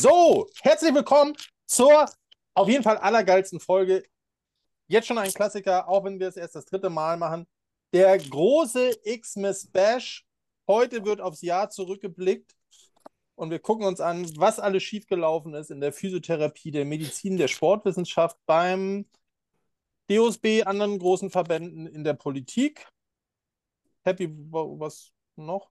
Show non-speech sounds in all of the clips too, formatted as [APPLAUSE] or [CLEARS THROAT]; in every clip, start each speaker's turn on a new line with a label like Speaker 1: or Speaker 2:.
Speaker 1: So, herzlich willkommen zur auf jeden Fall allergeilsten Folge. Jetzt schon ein Klassiker, auch wenn wir es erst das dritte Mal machen. Der große X-Miss Bash. Heute wird aufs Jahr zurückgeblickt und wir gucken uns an, was alles schiefgelaufen ist in der Physiotherapie, der Medizin, der Sportwissenschaft, beim DOSB, anderen großen Verbänden in der Politik. Happy, was noch?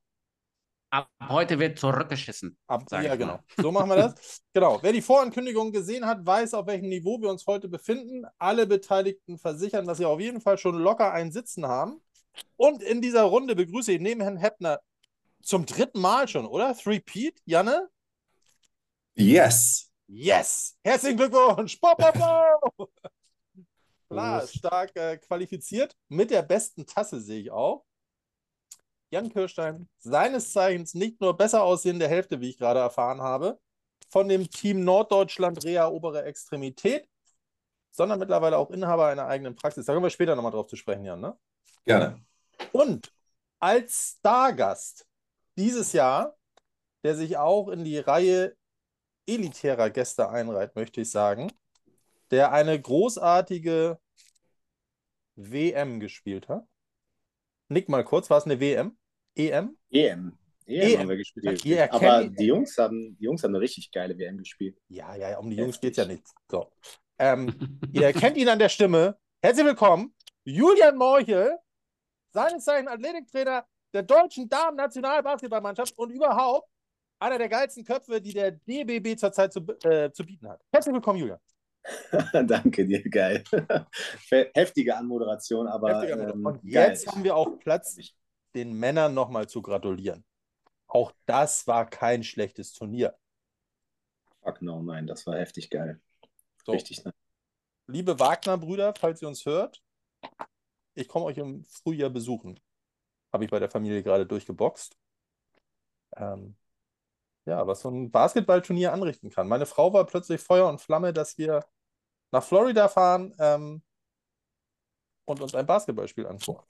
Speaker 2: Ab heute wird zurückgeschissen.
Speaker 1: Ab, ja, genau. So machen wir das. [LAUGHS] genau. Wer die Vorankündigung gesehen hat, weiß, auf welchem Niveau wir uns heute befinden. Alle Beteiligten versichern, dass sie auf jeden Fall schon locker einen Sitzen haben. Und in dieser Runde begrüße ich neben Herrn Heppner zum dritten Mal schon, oder? Three-Pete, Janne?
Speaker 3: Yes.
Speaker 1: Yes. Herzlichen Glückwunsch. Bo, bo, bo. Klar, stark äh, qualifiziert. Mit der besten Tasse sehe ich auch. Jan Kirstein, seines Zeichens nicht nur besser aussehende Hälfte, wie ich gerade erfahren habe, von dem Team Norddeutschland Rea Obere Extremität, sondern mittlerweile auch Inhaber einer eigenen Praxis. Da kommen wir später nochmal drauf zu sprechen, Jan, ne?
Speaker 3: Gerne.
Speaker 1: Und als Stargast dieses Jahr, der sich auch in die Reihe elitärer Gäste einreiht, möchte ich sagen, der eine großartige WM gespielt hat. Nick mal kurz, war es eine WM? EM?
Speaker 4: EM. EM, EM. haben wir gespielt. Ja, Aber die Jungs, haben, die Jungs haben eine richtig geile WM gespielt.
Speaker 1: Ja, ja, um die Jungs geht es ja nicht. So. Ähm, ihr erkennt ihn an der Stimme. Herzlich willkommen, Julian Morchel, seines Zeichen Athletiktrainer der deutschen Damen-Nationalbasketballmannschaft und überhaupt einer der geilsten Köpfe, die der DBB zurzeit zu, äh, zu bieten hat. Herzlich willkommen, Julian. [LAUGHS]
Speaker 4: Danke dir, geil. Heftige Anmoderation, aber. Heftige Anmoderation.
Speaker 1: Und ähm, jetzt geil. haben wir auch Platz, den Männern nochmal zu gratulieren. Auch das war kein schlechtes Turnier.
Speaker 4: Fuck no, nein, das war heftig geil. So. Richtig nice.
Speaker 1: Liebe Wagner-Brüder, falls ihr uns hört, ich komme euch im Frühjahr besuchen. Habe ich bei der Familie gerade durchgeboxt. Ähm, ja, was so ein Basketballturnier anrichten kann. Meine Frau war plötzlich Feuer und Flamme, dass wir nach Florida fahren ähm, und uns ein Basketballspiel anschauen.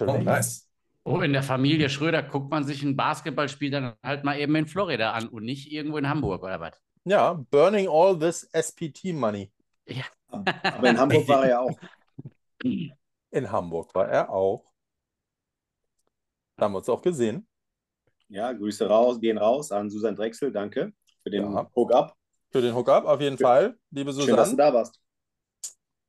Speaker 2: Oh, nice. Oh, in der Familie Schröder guckt man sich ein Basketballspiel dann halt mal eben in Florida an und nicht irgendwo in Hamburg oder was?
Speaker 1: Ja, burning all this SPT money.
Speaker 4: Ja. Aber in Hamburg war er ja auch.
Speaker 1: In Hamburg war er auch. Da haben wir uns auch gesehen.
Speaker 4: Ja, Grüße raus, gehen raus an Susan Drechsel, danke für den ja. Hook-Up.
Speaker 1: Für den Hook-Up, auf jeden Schön. Fall, liebe Susan.
Speaker 4: Schön, dass du da warst.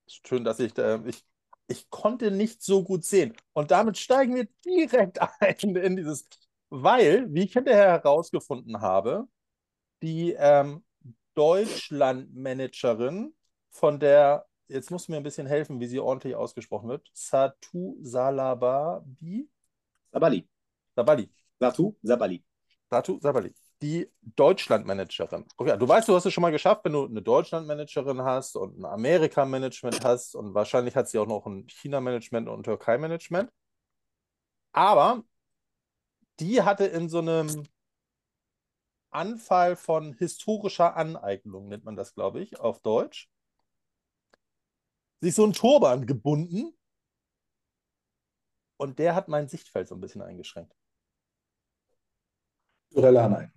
Speaker 1: Schön, dass ich, äh, ich, ich konnte nicht so gut sehen. Und damit steigen wir direkt [LAUGHS] ein in dieses, weil, wie ich hinterher herausgefunden habe, die ähm, Deutschland-Managerin von der, jetzt musst du mir ein bisschen helfen, wie sie ordentlich ausgesprochen wird, Satu Salababi.
Speaker 4: Sabali.
Speaker 1: Sabali.
Speaker 4: Satu Sabali.
Speaker 1: Satu Sabali. Die Deutschlandmanagerin. Okay, du weißt, du hast es schon mal geschafft, wenn du eine Deutschlandmanagerin hast und ein Amerika-Management hast und wahrscheinlich hat sie auch noch ein China-Management und ein Türkei-Management. Aber die hatte in so einem Anfall von historischer Aneignung, nennt man das, glaube ich, auf Deutsch, sich so ein Turban gebunden und der hat mein Sichtfeld so ein bisschen eingeschränkt.
Speaker 3: Oder nein.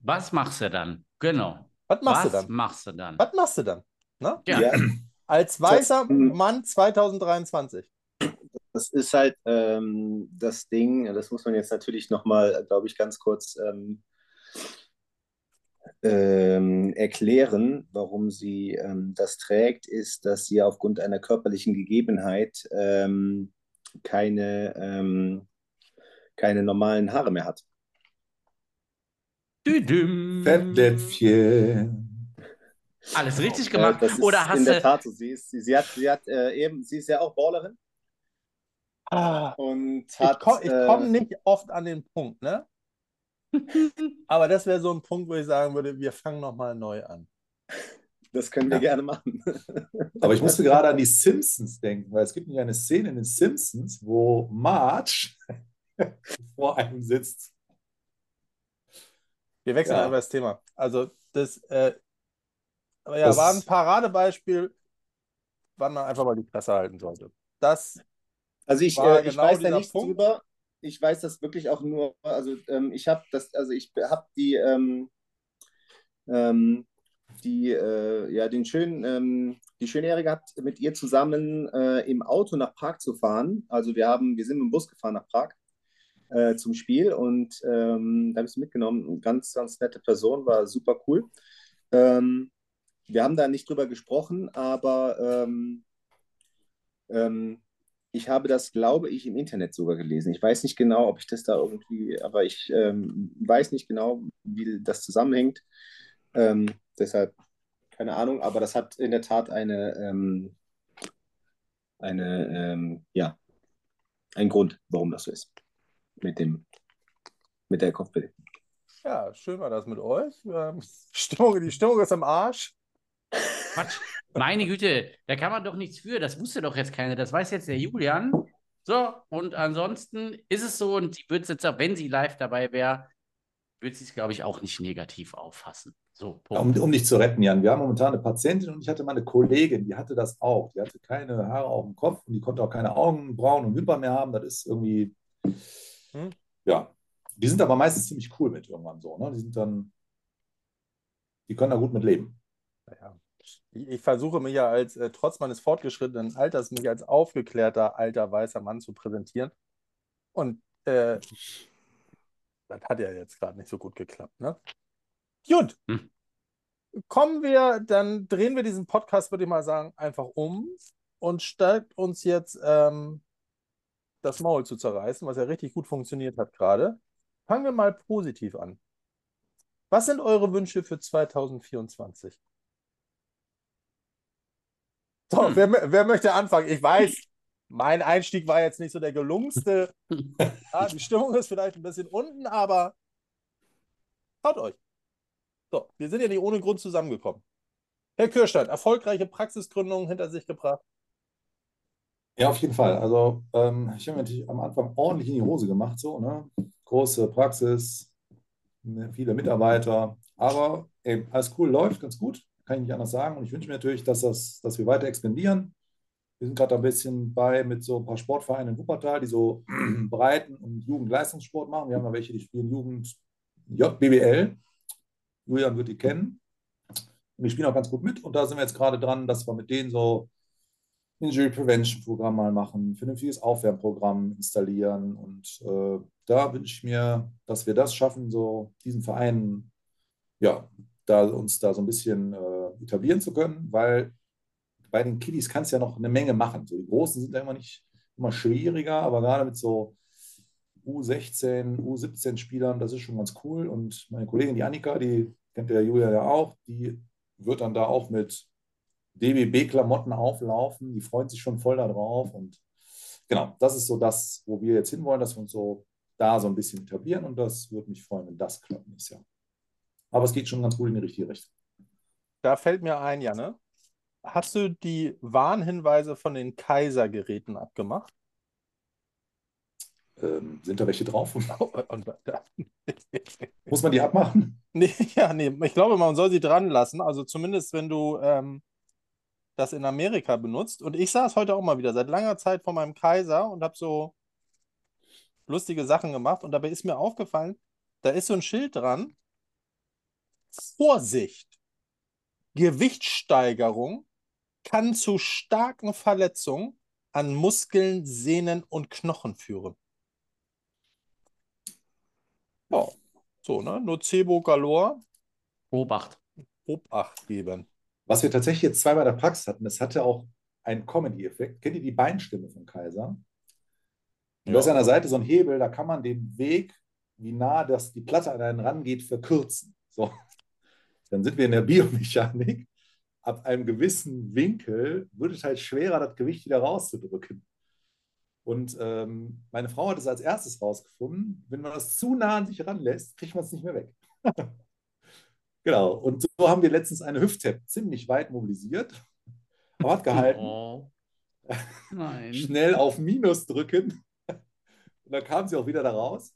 Speaker 2: Was machst du dann? Genau.
Speaker 1: Was machst Was du dann?
Speaker 2: machst du dann?
Speaker 1: Was machst du dann? Ne? Ja. Als weißer Mann 2023.
Speaker 4: Das ist halt ähm, das Ding, das muss man jetzt natürlich nochmal, glaube ich, ganz kurz ähm, ähm, erklären, warum sie ähm, das trägt, ist, dass sie aufgrund einer körperlichen Gegebenheit ähm, keine, ähm, keine normalen Haare mehr hat.
Speaker 3: Fettnäpfchen.
Speaker 2: Alles richtig gemacht?
Speaker 4: Ja, Oder hast in der Tat so. Sie, ist, sie, sie hat, sie hat äh, eben, sie ist ja auch Ballerin.
Speaker 1: Ah, und hat, ich komme äh, komm nicht oft an den Punkt, ne? [LAUGHS] Aber das wäre so ein Punkt, wo ich sagen würde, wir fangen nochmal neu an.
Speaker 4: Das können wir ja. gerne machen. [LAUGHS]
Speaker 3: Aber ich musste gerade an die Simpsons denken, weil es gibt nämlich eine Szene in den Simpsons, wo Marge [LAUGHS] vor einem sitzt.
Speaker 1: Wir wechseln ja. aber das Thema. Also das, äh, aber ja, das war ein Paradebeispiel, wann man einfach mal die Presse halten sollte. Das
Speaker 4: also ich, äh, ich genau weiß da nichts Punkt. drüber. Ich weiß das wirklich auch nur, also ähm, ich habe das, also ich habe die ähm, ähm, die äh, ja den schönen, ähm, die schöne Ehre gehabt, mit ihr zusammen äh, im Auto nach Prag zu fahren. Also wir haben, wir sind mit dem Bus gefahren nach Prag äh, zum Spiel und ähm, da habe ich sie mitgenommen. Ganz, ganz nette Person, war super cool. Ähm, wir haben da nicht drüber gesprochen, aber ähm, ähm, ich habe das, glaube ich, im Internet sogar gelesen. Ich weiß nicht genau, ob ich das da irgendwie, aber ich ähm, weiß nicht genau, wie das zusammenhängt. Ähm, deshalb keine Ahnung, aber das hat in der Tat eine, eine ja, einen Grund, warum das so ist. Mit dem, mit der Kopfbild.
Speaker 1: Ja, schön war das mit euch. Ähm, [LAUGHS] Stimmung, die Stimmung ist am Arsch.
Speaker 2: Quatsch. Meine Güte, da kann man doch nichts für. Das wusste doch jetzt keiner. Das weiß jetzt der Julian. So, und ansonsten ist es so, und sie würde es jetzt auch, wenn sie live dabei wäre, würde sie es, glaube ich, auch nicht negativ auffassen. So,
Speaker 3: um, um dich zu retten, Jan. Wir haben momentan eine Patientin und ich hatte mal eine Kollegin, die hatte das auch. Die hatte keine Haare auf dem Kopf und die konnte auch keine Augenbrauen und Wimpern mehr haben. Das ist irgendwie, hm? ja. Die sind aber meistens ziemlich cool mit irgendwann so. Ne? Die sind dann, die können da gut mit leben.
Speaker 1: Ja. Ich, ich versuche mich ja als, äh, trotz meines fortgeschrittenen Alters, mich als aufgeklärter, alter, weißer Mann zu präsentieren. Und äh, das hat ja jetzt gerade nicht so gut geklappt, ne? Gut. Hm. Kommen wir, dann drehen wir diesen Podcast, würde ich mal sagen, einfach um und stärkt uns jetzt ähm, das Maul zu zerreißen, was ja richtig gut funktioniert hat gerade. Fangen wir mal positiv an. Was sind eure Wünsche für 2024? So, hm. wer, wer möchte anfangen? Ich weiß, mein Einstieg war jetzt nicht so der gelungenste. [LAUGHS] ja, die Stimmung ist vielleicht ein bisschen unten, aber haut euch. So, wir sind ja nicht ohne Grund zusammengekommen. Herr Kirstein, erfolgreiche Praxisgründungen hinter sich gebracht.
Speaker 3: Ja, auf jeden Fall. Also ähm, ich habe natürlich am Anfang ordentlich in die Hose gemacht, so, ne? Große Praxis, ne, viele Mitarbeiter, aber ey, alles cool, läuft ganz gut, kann ich nicht anders sagen. Und ich wünsche mir natürlich, dass, das, dass wir weiter expandieren. Wir sind gerade ein bisschen bei mit so ein paar Sportvereinen in Wuppertal, die so [CLEARS THROAT] Breiten- und Jugendleistungssport machen. Wir haben da welche, die spielen Jugend JBBL. Julian wird die kennen. Die spielen auch ganz gut mit. Und da sind wir jetzt gerade dran, dass wir mit denen so Injury Prevention Programm mal machen, vernünftiges Aufwärmprogramm installieren. Und äh, da wünsche ich mir, dass wir das schaffen, so diesen Verein, ja, da uns da so ein bisschen äh, etablieren zu können, weil bei den Kiddies kannst du ja noch eine Menge machen. So, die Großen sind ja immer nicht immer schwieriger, aber gerade mit so U16, U17 Spielern, das ist schon ganz cool. Und meine Kollegin, die Annika, die kennt der Julia ja auch, die wird dann da auch mit DBB-Klamotten auflaufen. Die freuen sich schon voll darauf. Und genau, das ist so das, wo wir jetzt hinwollen, dass wir uns so da so ein bisschen etablieren. Und das würde mich freuen, wenn das klappt nächstes Jahr. Aber es geht schon ganz gut in die richtige Richtung.
Speaker 1: Da fällt mir ein, Janne. Hast du die Warnhinweise von den Kaisergeräten abgemacht?
Speaker 3: Ähm, sind da welche drauf? [LAUGHS] Oh, Muss man die abmachen? [LAUGHS]
Speaker 1: Nee, ja, nee. Ich glaube, man soll sie dran lassen. Also zumindest, wenn du ähm, das in Amerika benutzt. Und ich saß heute auch mal wieder seit langer Zeit vor meinem Kaiser und habe so lustige Sachen gemacht. Und dabei ist mir aufgefallen, da ist so ein Schild dran. Vorsicht! Gewichtssteigerung kann zu starken Verletzungen an Muskeln, Sehnen und Knochen führen. Ja, so, ne? Nocebo galore.
Speaker 2: Obacht.
Speaker 1: Obacht geben.
Speaker 3: Was wir tatsächlich jetzt zweimal in der Praxis hatten, das hatte auch einen Comedy-Effekt. Kennt ihr die Beinstimme von Kaiser? Und ja. da ist an der Seite so ein Hebel, da kann man den Weg, wie nah das, die Platte an einen rangeht, verkürzen. So. Dann sind wir in der Biomechanik. Ab einem gewissen Winkel wird es halt schwerer, das Gewicht wieder rauszudrücken. Und ähm, meine Frau hat es als erstes rausgefunden, wenn man das zu nah an sich ranlässt, kriegt man es nicht mehr weg. [LAUGHS] genau. Und so haben wir letztens eine Hüft-Tap ziemlich weit mobilisiert, aber hat gehalten. Oh. [LAUGHS] Schnell auf Minus drücken. Und dann kam sie auch wieder da raus.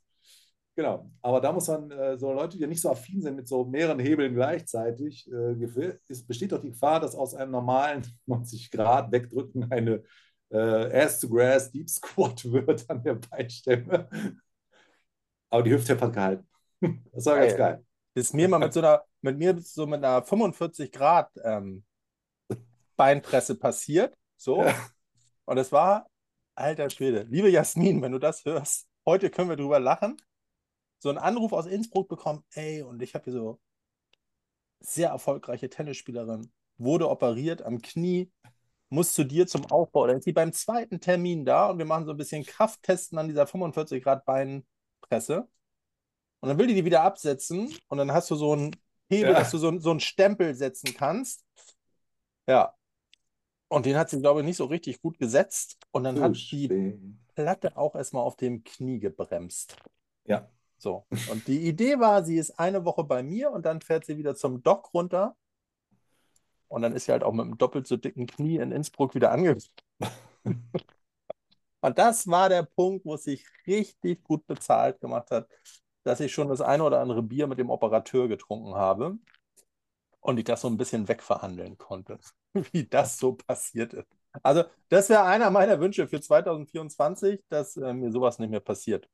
Speaker 3: Genau. Aber da muss man, äh, so Leute, die nicht so affin sind mit so mehreren Hebeln gleichzeitig, äh, es besteht doch die Gefahr, dass aus einem normalen [LAUGHS] 90 Grad wegdrücken eine äh, Ass to Grass Deep Squat [LAUGHS] wird an der Beinstemme. Aber die Hüfte hat gehalten. Das war geil. ganz geil.
Speaker 1: Ist mir mal mit so einer mit mir so mit einer 45 Grad ähm, Beinpresse passiert. So.
Speaker 3: Ja.
Speaker 1: Und es war, alter Schwede, liebe Jasmin, wenn du das hörst, heute können wir drüber lachen. So einen Anruf aus Innsbruck bekommen, ey, und ich habe hier so sehr erfolgreiche Tennisspielerin, wurde operiert am Knie, muss zu dir zum Aufbau. Dann ist sie beim zweiten Termin da und wir machen so ein bisschen Krafttesten an dieser 45 Grad Beinpresse. Und dann will die die wieder absetzen und dann hast du so einen Hebel,
Speaker 3: Ja.
Speaker 1: dass du so, so einen Stempel setzen kannst. Ja. Und den hat sie, glaube ich, nicht so richtig gut gesetzt. Und dann hat die. Platte auch erstmal auf dem Knie gebremst.
Speaker 3: Ja.
Speaker 1: So. Und die Idee war, sie ist eine Woche bei mir und dann fährt sie wieder zum Dock runter. Und dann ist sie halt auch mit einem doppelt so dicken Knie in Innsbruck wieder angekommen. [LAUGHS] Und das war der Punkt, wo es sich richtig gut bezahlt gemacht hat, dass ich schon das eine oder andere Bier mit dem Operateur getrunken habe und ich das so ein bisschen wegverhandeln konnte, [LAUGHS] wie das so passiert ist. Also, das wäre einer meiner Wünsche für 2024, dass äh, mir sowas nicht mehr passiert.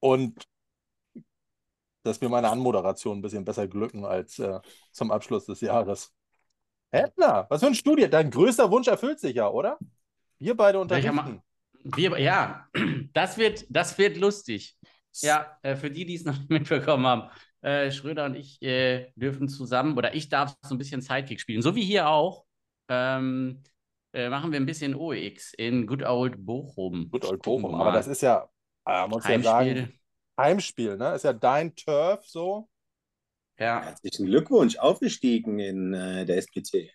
Speaker 1: Und dass mir meine Anmoderation ein bisschen besser glücken als äh, zum Abschluss des Jahres. Edna, was für ein Studie. Dein größter Wunsch erfüllt sich ja, oder? Wir beide unterrichten.
Speaker 2: Wir, ja, [CLEARS THROAT] das wird, das wird lustig. Ja, äh, für die, die es [LAUGHS] noch nicht mitbekommen haben. Äh, Schröder und ich äh, dürfen zusammen, oder ich darf so ein bisschen Sidekick spielen, so wie hier auch. Ähm, äh, machen wir ein bisschen OEX in Good Old Bochum.
Speaker 1: Gut, Old Bochum. Aber das ist ja, äh, muss ja sagen,
Speaker 2: Heimspiel.
Speaker 1: Heimspiel, ne? Ist ja dein Turf so.
Speaker 2: Ja,
Speaker 4: Herzlichen Glückwunsch, aufgestiegen in äh, der SPT,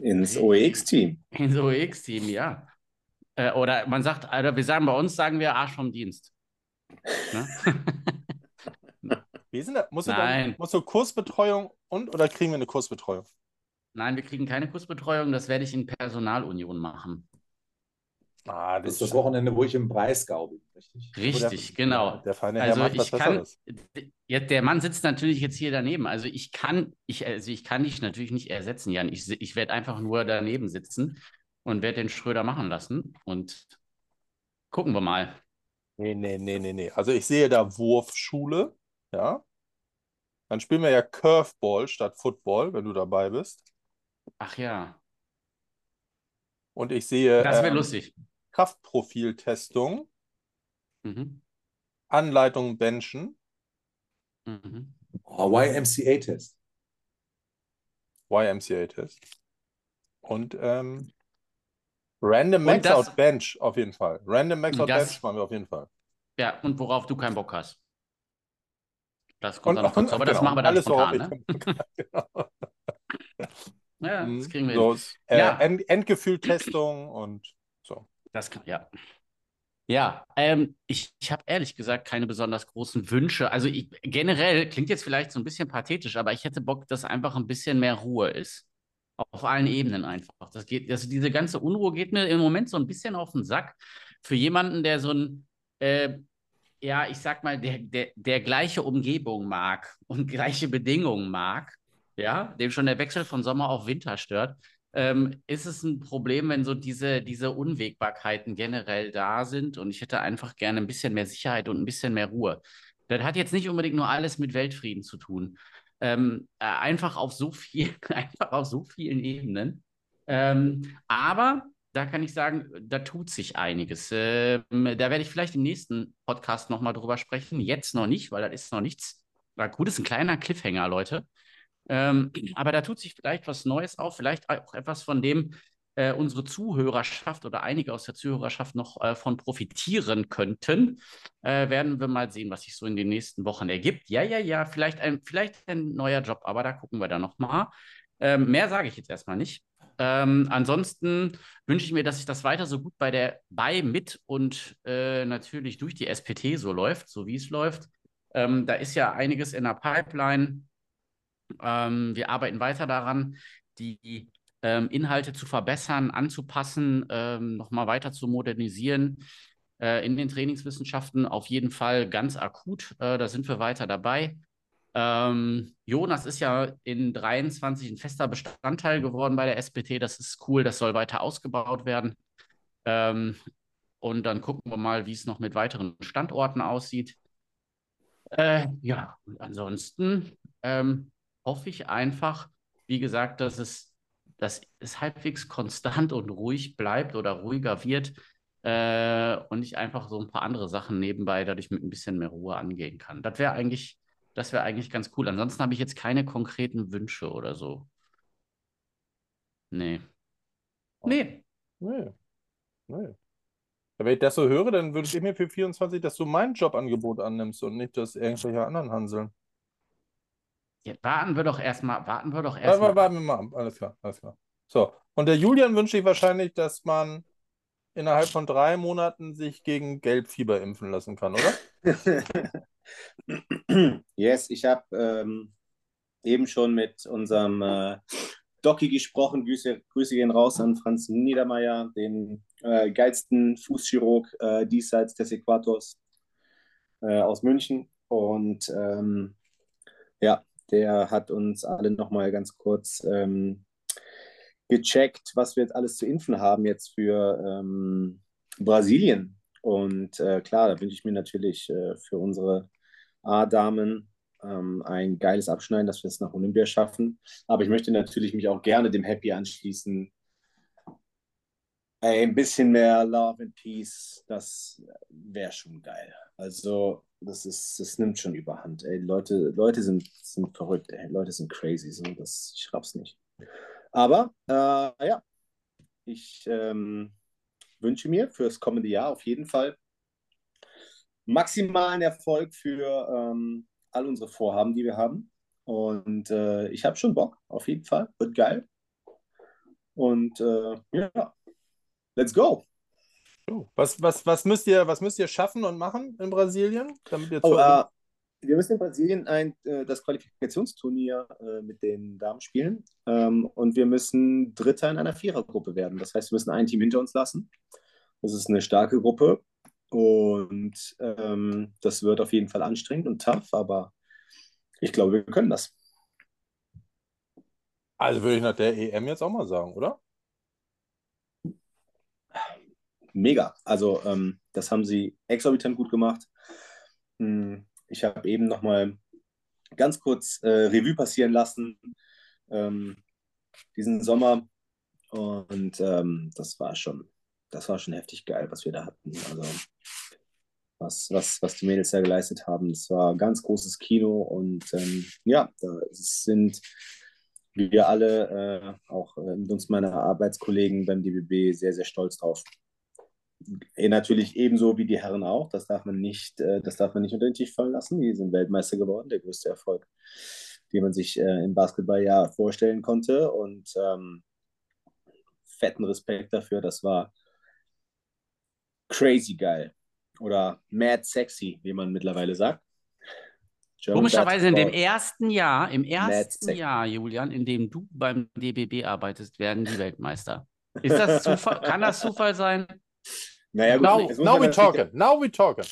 Speaker 4: ins OEX-Team.
Speaker 2: ins OEX-Team, ja. Äh, oder man sagt, oder wir sagen bei uns, sagen wir Arsch vom Dienst. Ne? [LAUGHS]
Speaker 1: Wie sind da, musst, du dann,
Speaker 2: Nein.
Speaker 1: musst du Kursbetreuung und oder kriegen wir eine Kursbetreuung?
Speaker 2: Nein, wir kriegen keine Kursbetreuung, das werde ich in Personalunion machen.
Speaker 1: Ah,
Speaker 3: Das ist das Wochenende, wo ich im Breisgau bin, richtig?
Speaker 2: Richtig,
Speaker 1: der,
Speaker 2: genau.
Speaker 1: Der feine Herr
Speaker 2: Also
Speaker 1: macht was
Speaker 2: ich kann,
Speaker 1: Besseres.
Speaker 2: ja, der Mann sitzt natürlich jetzt hier daneben. Also ich kann, ich, also ich kann dich natürlich nicht ersetzen, Jan. Ich, ich werde einfach nur daneben sitzen und werde den Schröder machen lassen. Und gucken wir mal.
Speaker 1: Nee, nee, nee, nee, nee. Also ich sehe da Wurfschule, ja. Dann spielen wir ja Curveball statt Football, wenn du dabei bist.
Speaker 2: Ach ja,
Speaker 1: Und ich sehe
Speaker 2: das wäre
Speaker 1: ähm,
Speaker 2: lustig.
Speaker 1: Kraftprofiltestung,
Speaker 2: Mhm.
Speaker 1: Anleitung Benchen,
Speaker 2: Mhm.
Speaker 3: Oh, YMCA-Test.
Speaker 1: YMCA-Test und ähm, Random Max
Speaker 2: das-
Speaker 1: Out Bench auf jeden Fall. Random Max Out
Speaker 2: Das-
Speaker 1: Bench machen wir auf jeden Fall.
Speaker 2: Ja, und worauf du keinen Bock hast. Das kommt
Speaker 1: Und,
Speaker 2: dann noch dazu. Aber das
Speaker 1: genau,
Speaker 2: machen wir dann
Speaker 1: alles
Speaker 2: spontan, ne? [LAUGHS]
Speaker 1: genau.
Speaker 2: Ja, das kriegen wir hin.
Speaker 1: So, äh,
Speaker 2: Ja.
Speaker 1: End Endgefühltestung und so.
Speaker 2: Das kann, ja. Ja, ähm, ich, ich habe ehrlich gesagt keine besonders großen Wünsche. Also ich, generell klingt jetzt vielleicht so ein bisschen pathetisch, aber ich hätte Bock, dass einfach ein bisschen mehr Ruhe ist. Auf allen Ebenen einfach. Das geht, also diese ganze Unruhe geht mir im Moment so ein bisschen auf den Sack. Für jemanden, der so ein, äh, ja, ich sag mal, der, der, der gleiche Umgebung mag [LAUGHS] und gleiche Bedingungen mag, ja, dem schon der Wechsel von Sommer auf Winter stört, ähm, ist es ein Problem, wenn so diese, diese Unwägbarkeiten generell da sind. Und ich hätte einfach gerne ein bisschen mehr Sicherheit und ein bisschen mehr Ruhe. Das hat jetzt nicht unbedingt nur alles mit Weltfrieden zu tun. Ähm, äh, einfach auf so viel, [LAUGHS] einfach auf so vielen Ebenen. Ähm, aber da kann ich sagen, da tut sich einiges. Ähm, da werde ich vielleicht im nächsten Podcast nochmal drüber sprechen. Jetzt noch nicht, weil das ist noch nichts. Na gut, ist ein kleiner Cliffhanger, Leute. Ähm, aber da tut sich vielleicht was Neues auf, vielleicht auch etwas, von dem äh, unsere Zuhörerschaft oder einige aus der Zuhörerschaft noch äh, von profitieren könnten. Äh, werden wir mal sehen, was sich so in den nächsten Wochen ergibt. Ja, ja, ja, vielleicht ein, vielleicht ein neuer Job, aber da gucken wir dann nochmal. Ähm, mehr sage ich jetzt erstmal nicht. Ähm, ansonsten wünsche ich mir, dass sich das weiter so gut bei der, bei, mit und äh, natürlich durch die SPT so läuft, so wie es läuft. Ähm, da ist ja einiges in der Pipeline. Ähm, wir arbeiten weiter daran, die ähm, Inhalte zu verbessern, anzupassen, ähm, nochmal weiter zu modernisieren. Äh, in den Trainingswissenschaften auf jeden Fall ganz akut. Äh, da sind wir weiter dabei. Ähm, Jonas ist ja in 23 ein fester Bestandteil geworden bei der SPT. Das ist cool, das soll weiter ausgebaut werden. Ähm, und dann gucken wir mal, wie es noch mit weiteren Standorten aussieht. Äh, ja, und ansonsten ähm, hoffe ich einfach, wie gesagt, dass es, dass es halbwegs konstant und ruhig bleibt oder ruhiger wird äh, und ich einfach so ein paar andere Sachen nebenbei dadurch mit ein bisschen mehr Ruhe angehen kann. Das wäre eigentlich, das wäre eigentlich ganz cool. Ansonsten habe ich jetzt keine konkreten Wünsche oder so. Nee. Nee.
Speaker 1: Nee. Nee. Wenn ich das so höre, dann würde ich mir für 24, dass du mein Jobangebot annimmst und nicht das irgendwelche anderen Hanseln.
Speaker 2: Ja, warten wir doch erstmal, warten wir doch erstmal.
Speaker 1: warten wir mal. Alles klar, alles klar. So. Und der Julian wünsche ich wahrscheinlich, dass man innerhalb von drei Monaten sich gegen Gelbfieber impfen lassen kann, oder? [LAUGHS]
Speaker 4: yes, ich habe ähm, eben schon mit unserem äh, Doki gesprochen. Grüße, Grüße gehen raus an Franz Niedermeyer, den äh, geilsten Fußchirurg äh, diesseits des Äquators äh, aus München. Und ähm, ja, der hat uns alle nochmal ganz kurz ähm, gecheckt, was wir jetzt alles zu impfen haben jetzt für ähm, Brasilien. Und äh, klar, da wünsche ich mir natürlich äh, für unsere A-Damen ähm, ein geiles Abschneiden, dass wir es nach Olympia schaffen. Aber ich möchte natürlich mich auch gerne dem Happy anschließen. Ein bisschen mehr Love and Peace, das wäre schon geil. Also, das ist, das nimmt schon überhand. Ey, Leute, Leute sind, sind verrückt, ey. Leute sind crazy. So, das, ich raff's nicht. Aber äh, ja, ich ähm, wünsche mir für das kommende Jahr auf jeden Fall maximalen Erfolg für ähm, all unsere Vorhaben, die wir haben. Und äh, ich habe schon Bock, auf jeden Fall. Wird geil. Und äh, ja, let's go.
Speaker 1: Oh, Was, was, was, müsst ihr, was müsst ihr schaffen und machen in Brasilien, damit ihr
Speaker 4: Oh, äh, wir müssen in Brasilien ein, äh, das Qualifikationsturnier äh, mit den Damen spielen. Ähm, und wir müssen Dritter in einer Vierergruppe werden. Das heißt, wir müssen ein Team hinter uns lassen. Das ist eine starke Gruppe. Und ähm, das wird auf jeden Fall anstrengend und tough, aber ich glaube, wir können das.
Speaker 1: Also würde ich nach der EM jetzt auch mal sagen, oder?
Speaker 4: Mega. Also, ähm, das haben sie exorbitant gut gemacht. Hm, Ich habe eben nochmal ganz kurz äh, Revue passieren lassen, ähm, diesen Sommer. Und ähm, das war schon, das war schon heftig geil, was wir da hatten. Also, was, was, was die Mädels da geleistet haben. Das war ein ganz großes Kino und ähm, ja, da sind wir alle, äh, auch äh, uns meiner Arbeitskollegen beim DBB, sehr, sehr stolz drauf. Eh, Natürlich ebenso wie die Herren auch. Das darf man nicht, äh, das darf man nicht unter den Tisch fallen lassen. Die sind Weltmeister geworden, der größte Erfolg, den man sich äh, im Basketball ja vorstellen konnte. Und ähm, fetten Respekt dafür. Das war crazy geil. Oder mad sexy, wie man mittlerweile sagt. German
Speaker 2: Komischerweise in dem ersten Jahr, im ersten Jahr, Julian, in dem du beim DBB arbeitest, werden die Weltmeister. Ist das Zufall? Kann das Zufall sein?
Speaker 4: Naja, gut,
Speaker 1: Now, now we talking. Now we talking.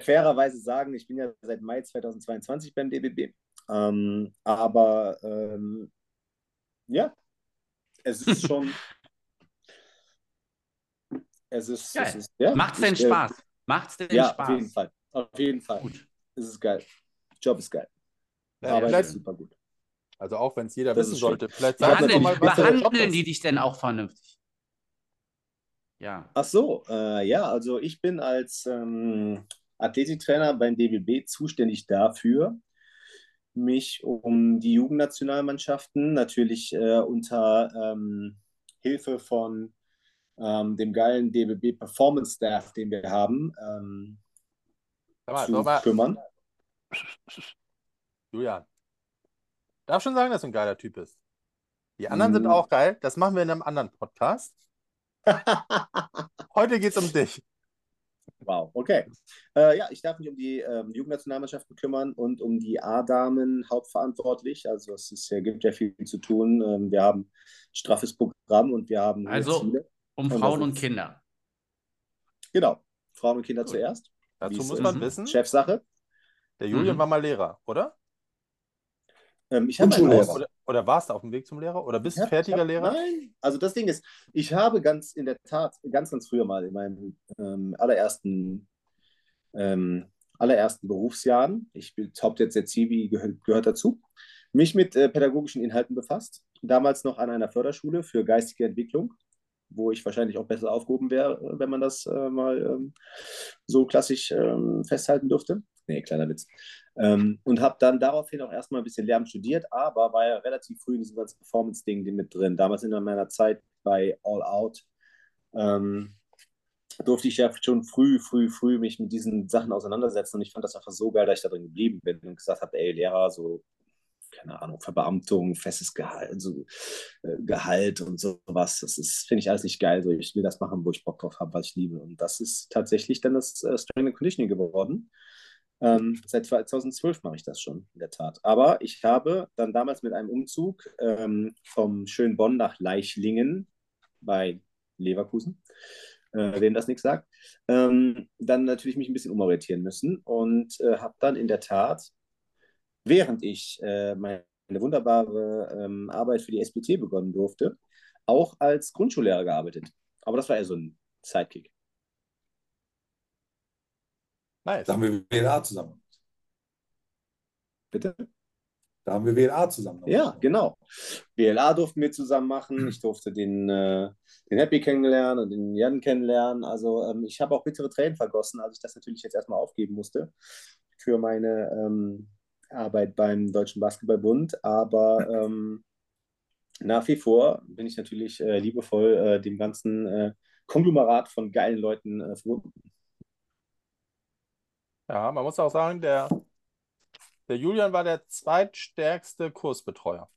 Speaker 4: fairerweise sagen, ich bin ja seit Mai 2022 beim DBB. Ähm, aber ähm, ja, es ist schon. [LAUGHS] es ist.
Speaker 2: Geil.
Speaker 4: Es ist ja,
Speaker 2: Macht's denn
Speaker 4: ich,
Speaker 2: Spaß? Macht's denn
Speaker 4: Ja,
Speaker 2: Spaß?
Speaker 4: auf jeden Fall. Auf jeden Fall.
Speaker 2: Gut.
Speaker 4: Es ist geil. Job ist geil.
Speaker 1: Ja,
Speaker 4: Arbeit
Speaker 1: vielleicht,
Speaker 4: ist super gut.
Speaker 1: also auch wenn es jeder
Speaker 4: Das
Speaker 1: wissen sollte, vielleicht doch
Speaker 2: Behandeln,
Speaker 1: mal, was
Speaker 2: behandeln die dich denn auch vernünftig? Ja.
Speaker 4: Ach so, äh, ja, also ich bin als ähm, Athletiktrainer beim DBB zuständig dafür, mich um die Jugendnationalmannschaften natürlich äh, unter ähm, Hilfe von ähm, dem geilen DBB Performance Staff, den wir haben, ähm,
Speaker 1: mal,
Speaker 4: zu
Speaker 1: mal,
Speaker 4: kümmern.
Speaker 1: Julian, darf schon sagen, dass du ein geiler Typ bist. Die anderen sind
Speaker 4: Mm.
Speaker 1: auch geil. Das machen wir in einem anderen Podcast. [LAUGHS] Heute geht es um dich.
Speaker 4: Wow, okay. Äh, ja, ich darf mich um die ähm, Jugendnationalmannschaften kümmern und um die A-Damen hauptverantwortlich. Also es ist, ja, gibt ja viel zu tun. Ähm, wir haben ein straffes Programm und wir haben
Speaker 2: Also-
Speaker 4: Ziele.
Speaker 2: Um
Speaker 4: Und
Speaker 2: Frauen und Kinder.
Speaker 4: Genau, Frauen und Kinder
Speaker 2: Gut.
Speaker 4: zuerst.
Speaker 1: Dazu muss man wissen,
Speaker 4: Chefsache.
Speaker 1: der Julian
Speaker 2: Mhm.
Speaker 1: war mal Lehrer, oder?
Speaker 4: Ähm, ich habe
Speaker 3: Grundschullehrer.
Speaker 1: Oder, warst du auf dem Weg zum Lehrer? Oder bist du fertiger
Speaker 4: hab,
Speaker 1: Lehrer?
Speaker 4: Nein, also das Ding ist, ich habe ganz in der Tat, ganz, ganz früher mal in meinem ähm, allerersten ähm, allerersten Berufsjahren, ich bin Hauptsächlich der Zivi gehört, gehört dazu, mich mit äh, pädagogischen Inhalten befasst. Damals noch an einer Förderschule für geistige Entwicklung, wo ich wahrscheinlich auch besser aufgehoben wäre, wenn man das äh, mal ähm, so klassisch ähm, festhalten dürfte. Nee, kleiner Witz. Ähm, und habe dann daraufhin auch erstmal ein bisschen Lärm studiert, aber war ja relativ früh in diesem ganzen Performance-Ding mit drin. Damals in meiner Zeit bei All Out ähm, durfte ich ja schon früh, früh, früh mich mit diesen Sachen auseinandersetzen und ich fand das einfach so geil, dass ich da drin geblieben bin und gesagt habe, ey, Lehrer, so keine Ahnung, Verbeamtung, festes Gehalt, so, äh, Gehalt und sowas. Das ist, finde ich alles nicht geil. So, ich will das machen, wo ich Bock drauf habe, was ich liebe. Und das ist tatsächlich dann das äh, Strength and Conditioning geworden. Ähm, seit 2012 mache ich das schon, in der Tat. Aber ich habe dann damals mit einem Umzug ähm, vom schönen Bonn nach Leichlingen bei Leverkusen, äh, wem das nichts sagt, ähm, dann natürlich mich ein bisschen umorientieren müssen und äh, habe dann in der Tat während ich äh, meine wunderbare ähm, Arbeit für die SBT begonnen durfte, auch als Grundschullehrer gearbeitet. Aber das war eher so ein Sidekick.
Speaker 3: Nice. Da haben wir WLA zusammen.
Speaker 4: Bitte?
Speaker 3: Da haben wir WLA zusammen
Speaker 4: gemacht. Ja, genau. WLA durften wir zusammen machen. Ich durfte den, äh, den Happy kennenlernen und den Jan kennenlernen. Also ähm, ich habe auch bittere Tränen vergossen, als ich das natürlich jetzt erstmal aufgeben musste für meine ähm, Arbeit beim Deutschen Basketballbund, aber [LAUGHS] ähm, nach wie vor bin ich natürlich äh, liebevoll äh, dem ganzen äh, Konglomerat von geilen Leuten äh, verbunden.
Speaker 1: Ja, man muss auch sagen, der, der Julian war der zweitstärkste Kursbetreuer.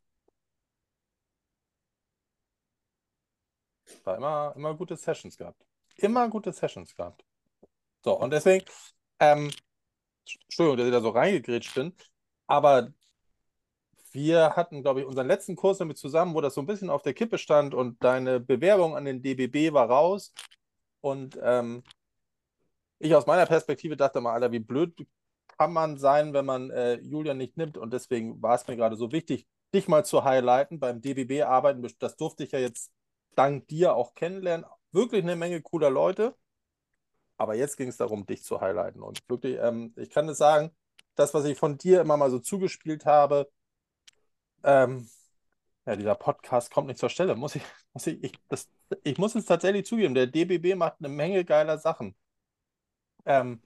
Speaker 1: War immer, immer gute Sessions gehabt. Immer gute Sessions gehabt. So, und deswegen, ähm, Entschuldigung, dass ich da so reingegrätscht bin. Aber wir hatten, glaube ich, unseren letzten Kurs damit zusammen, wo das so ein bisschen auf der Kippe stand und deine Bewerbung an den DBB war raus. Und ähm, ich aus meiner Perspektive dachte mal, Alter, wie blöd kann man sein, wenn man äh, Julian nicht nimmt. Und deswegen war es mir gerade so wichtig, dich mal zu highlighten. Beim DBB arbeiten, das durfte ich ja jetzt dank dir auch kennenlernen. Wirklich eine Menge cooler Leute. Aber jetzt ging es darum, dich zu highlighten. Und wirklich, ähm, ich kann es sagen, das, was ich von dir immer mal so zugespielt habe, ähm, ja, dieser Podcast kommt nicht zur Stelle. Muss ich, muss ich, ich, das, ich muss es tatsächlich zugeben, der DBB macht eine Menge geiler Sachen. Ähm,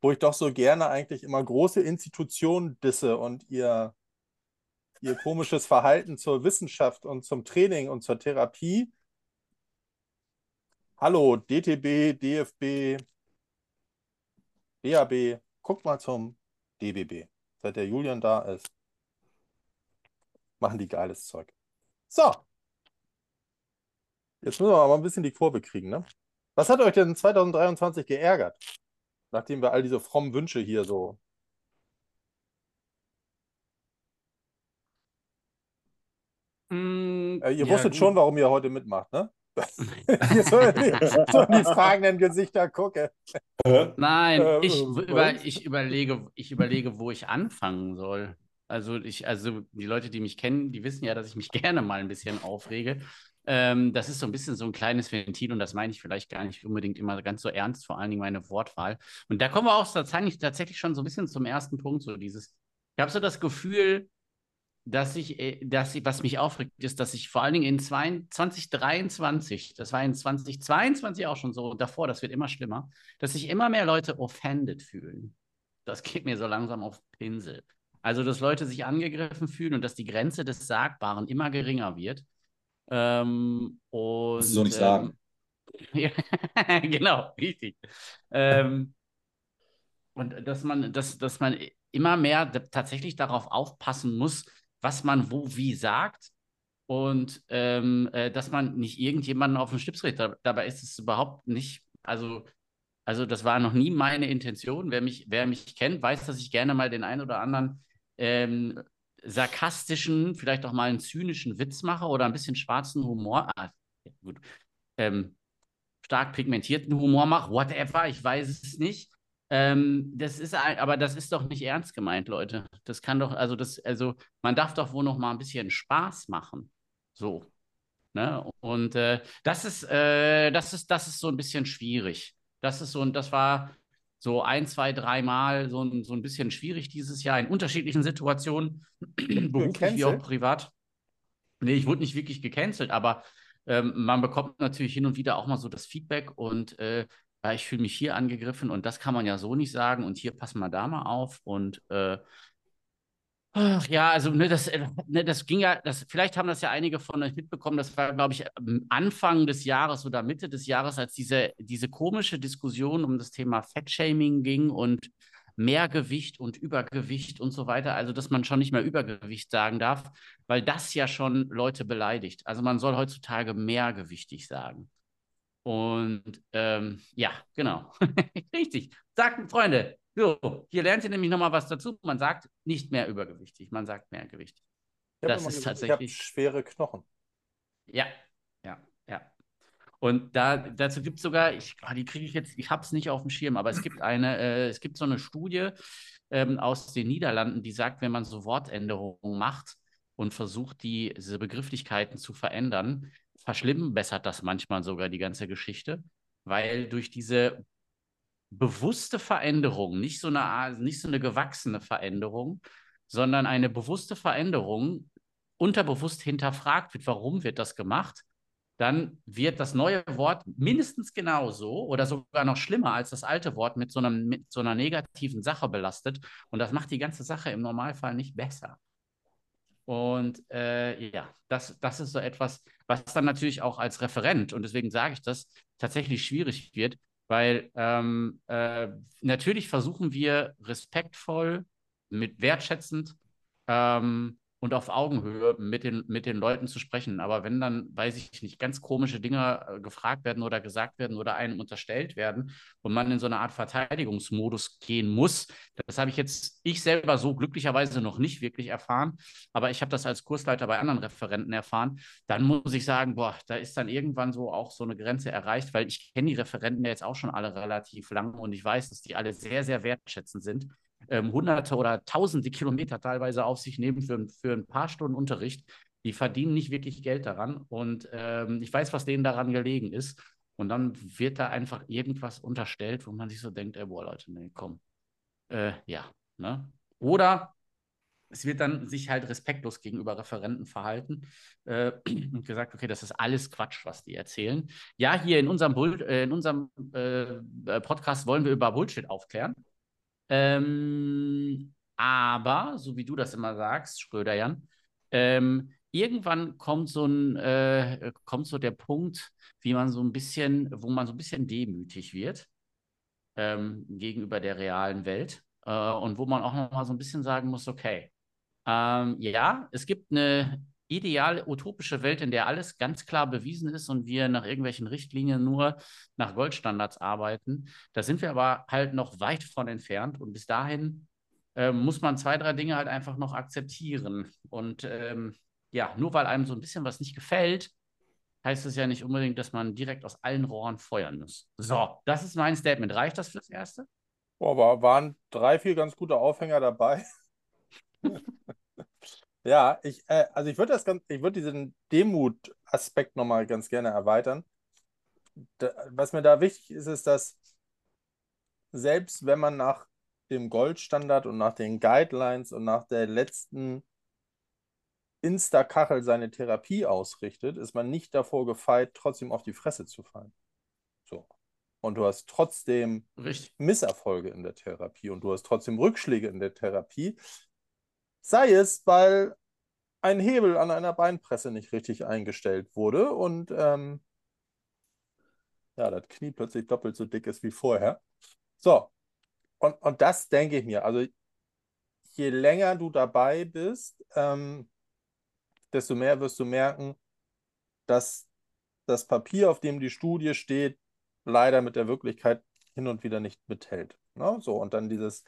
Speaker 1: wo ich doch so gerne eigentlich immer große Institutionen disse und ihr, ihr komisches Verhalten zur Wissenschaft und zum Training und zur Therapie. Hallo, DTB, DFB, DAB, guck mal zum DBB. Seit der Julian da ist, machen die geiles Zeug. So. Jetzt müssen wir aber ein bisschen die Kurve kriegen, ne? Was hat euch denn 2023 geärgert? Nachdem wir all diese frommen Wünsche hier so. Mm, äh, ihr ja, wusstet gut. schon, warum ihr heute mitmacht, ne? Ich [LAUGHS] so, so in die fragenden Gesichter gucke.
Speaker 2: Nein, äh, ich, über, ich, überlege, ich überlege, wo ich anfangen soll. Also, ich, also die Leute, die mich kennen, die wissen ja, dass ich mich [LAUGHS] gerne mal ein bisschen aufrege. Ähm, das ist so ein bisschen so ein kleines Ventil und das meine ich vielleicht gar nicht unbedingt immer ganz so ernst, vor allen Dingen meine Wortwahl. Und da kommen wir auch tatsächlich, tatsächlich schon so ein bisschen zum ersten Punkt, so dieses, ich habe so das Gefühl, dass ich, äh, dass ich, was mich aufregt, ist, dass ich vor allen Dingen in 2023, das war in 2022 auch schon so, davor, das wird immer schlimmer, dass sich immer mehr Leute offended fühlen. Das geht mir so langsam auf Pinsel. Also, dass Leute sich angegriffen fühlen und dass die Grenze des Sagbaren immer geringer wird. Ähm, und,
Speaker 3: so nicht ähm, sagen. [LAUGHS] [LAUGHS]
Speaker 2: genau, richtig. ähm, und dass man, dass, dass man immer mehr tatsächlich darauf aufpassen muss, was man wo wie sagt und ähm, äh, dass man nicht irgendjemanden auf den Schlips redet. Dabei ist es überhaupt nicht, also, also das war noch nie meine Intention. Wer mich, wer mich kennt, weiß, dass ich gerne mal den einen oder anderen ähm, sarkastischen, vielleicht auch mal einen zynischen Witz mache oder ein bisschen schwarzen Humor. Ah, gut. Ähm, stark pigmentierten Humor mache, whatever, ich weiß es nicht. Ähm, das ist aber das ist doch nicht ernst gemeint, Leute. Das kann doch, also das, also man darf doch wohl noch mal ein bisschen Spaß machen. So. Ne? Und äh, das ist, äh, das ist, das ist so ein bisschen schwierig. Das ist so, und das war, so ein, zwei, dreimal so ein, so ein bisschen schwierig dieses Jahr in unterschiedlichen Situationen, [CLEARS THROAT] beruflich wie auch privat. Nee, ich wurde nicht wirklich gecancelt, aber ähm, man bekommt natürlich hin und wieder auch mal so das Feedback und äh, ich fühle mich hier angegriffen und das kann man ja so nicht sagen und hier passen wir da mal auf und äh, Ach ja, also ne, das, äh, ne, das ging ja, das, vielleicht haben das ja einige von euch mitbekommen, das war, glaube ich, Anfang des Jahres oder Mitte des Jahres, als diese, diese komische Diskussion um das Thema Fettshaming ging und Mehrgewicht und Übergewicht und so weiter. Also, dass man schon nicht mehr Übergewicht sagen darf, weil das ja schon Leute beleidigt. Also, man soll heutzutage mehrgewichtig sagen. Und ähm, ja, genau. [LAUGHS] Richtig. Sagt, Freunde, so, hier lernt ihr nämlich nochmal was dazu. Man sagt nicht mehr übergewichtig, man sagt mehrgewichtig.
Speaker 1: Das ist gesagt, tatsächlich. Ich schwere Knochen.
Speaker 2: Ja, ja, ja. Und da, dazu gibt es sogar, ich, ah, die kriege ich jetzt, ich habe es nicht auf dem Schirm, aber es gibt eine, äh, es gibt so eine Studie ähm, aus den Niederlanden, die sagt, wenn man so Wortänderungen macht und versucht, die, diese Begrifflichkeiten zu verändern, verschlimmbessert das manchmal sogar die ganze Geschichte, weil durch diese bewusste Veränderung, nicht so eine, nicht so eine gewachsene Veränderung, sondern eine bewusste Veränderung unterbewusst hinterfragt wird, warum wird das gemacht, dann wird das neue Wort mindestens genauso oder sogar noch schlimmer als das alte Wort mit so, einem, mit so einer negativen Sache belastet. Und das macht die ganze Sache im Normalfall nicht besser. Und äh, ja, das, das ist so etwas, was dann natürlich auch als Referent, und deswegen sage ich das, tatsächlich schwierig wird, weil ähm, äh, natürlich versuchen wir respektvoll, mit wertschätzend ähm, und auf Augenhöhe mit den, mit den Leuten zu sprechen. Aber wenn dann, weiß ich nicht, ganz komische Dinge äh, gefragt werden oder gesagt werden oder einem unterstellt werden und man in so eine Art Verteidigungsmodus gehen muss, das habe ich jetzt ich selber so glücklicherweise noch nicht wirklich erfahren, aber ich habe das als Kursleiter bei anderen Referenten erfahren, dann muss ich sagen, boah, da ist dann irgendwann so auch so eine Grenze erreicht, weil ich kenne die Referenten ja jetzt auch schon alle relativ lang und ich weiß, dass die alle sehr, sehr wertschätzend sind ähm, hunderte oder tausende Kilometer teilweise auf sich nehmen für, für ein paar Stunden Unterricht. Die verdienen nicht wirklich Geld daran und ähm, ich weiß, was denen daran gelegen ist. Und dann wird da einfach irgendwas unterstellt, wo man sich so denkt, ey, boah, Leute, nee, komm. Äh, ja, ne? Oder es wird dann sich halt respektlos gegenüber Referenten verhalten äh, [CLEARS THROAT] und gesagt, okay, das ist alles Quatsch, was die erzählen. Ja, hier in unserem, Bull äh, in unserem äh, Podcast wollen wir über Bullshit aufklären. Ähm, aber, so wie du das immer sagst, Schröder Jan, ähm, irgendwann kommt so ein, äh, kommt so der Punkt, wie man so ein bisschen, wo man so ein bisschen demütig wird ähm, gegenüber der realen Welt äh, und wo man auch noch mal so ein bisschen sagen muss, okay, ähm, ja, es gibt eine ideal utopische Welt, in der alles ganz klar bewiesen ist und wir nach irgendwelchen Richtlinien nur nach Goldstandards arbeiten. Da sind wir aber halt noch weit von entfernt und bis dahin äh, muss man zwei, drei Dinge halt einfach noch akzeptieren. Und ähm, ja, nur weil einem so ein bisschen was nicht gefällt, heißt es ja nicht unbedingt, dass man direkt aus allen Rohren feuern muss. So, das ist mein Statement. Reicht das fürs Erste?
Speaker 1: Boah, aber waren drei, vier ganz gute Aufhänger dabei. [LAUGHS] Ja, ich, äh, also ich würde das ganz, ich würde diesen Demut-Aspekt nochmal ganz gerne erweitern. Da, was mir da wichtig ist, ist, dass selbst wenn man nach dem Goldstandard und nach den Guidelines und nach der letzten Insta-Kachel seine Therapie ausrichtet, ist man nicht davor gefeit, trotzdem auf die Fresse zu fallen. So. Und du hast trotzdem
Speaker 2: Richtig.
Speaker 1: Misserfolge in der Therapie und du hast trotzdem Rückschläge in der Therapie, Sei es, weil ein Hebel an einer Beinpresse nicht richtig eingestellt wurde und ähm, ja, das Knie plötzlich doppelt so dick ist wie vorher. So, und, und das denke ich mir. Also je länger du dabei bist, ähm, desto mehr wirst du merken, dass das Papier, auf dem die Studie steht, leider mit der Wirklichkeit hin und wieder nicht mithält. Ne? So, und dann dieses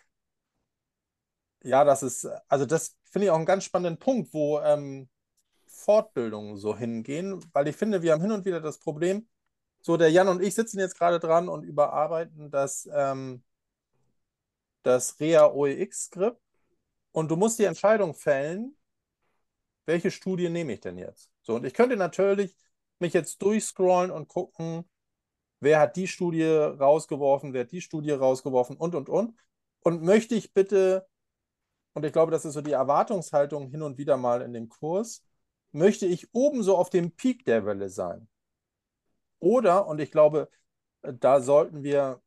Speaker 1: ja, das ist, also das finde ich auch einen ganz spannenden Punkt, wo ähm, Fortbildungen so hingehen, weil ich finde, wir haben hin und wieder das Problem, so der Jan und ich sitzen jetzt gerade dran und überarbeiten das, ähm, das Rea OEX-Skript und du musst die Entscheidung fällen, welche Studie nehme ich denn jetzt? So, und ich könnte natürlich mich jetzt durchscrollen und gucken, wer hat die Studie rausgeworfen, wer hat die Studie rausgeworfen und, und, und. Und möchte ich bitte, und ich glaube, das ist so die Erwartungshaltung hin und wieder mal in dem Kurs, möchte ich oben so auf dem Peak der Welle sein. Oder, und ich glaube, da sollten wir,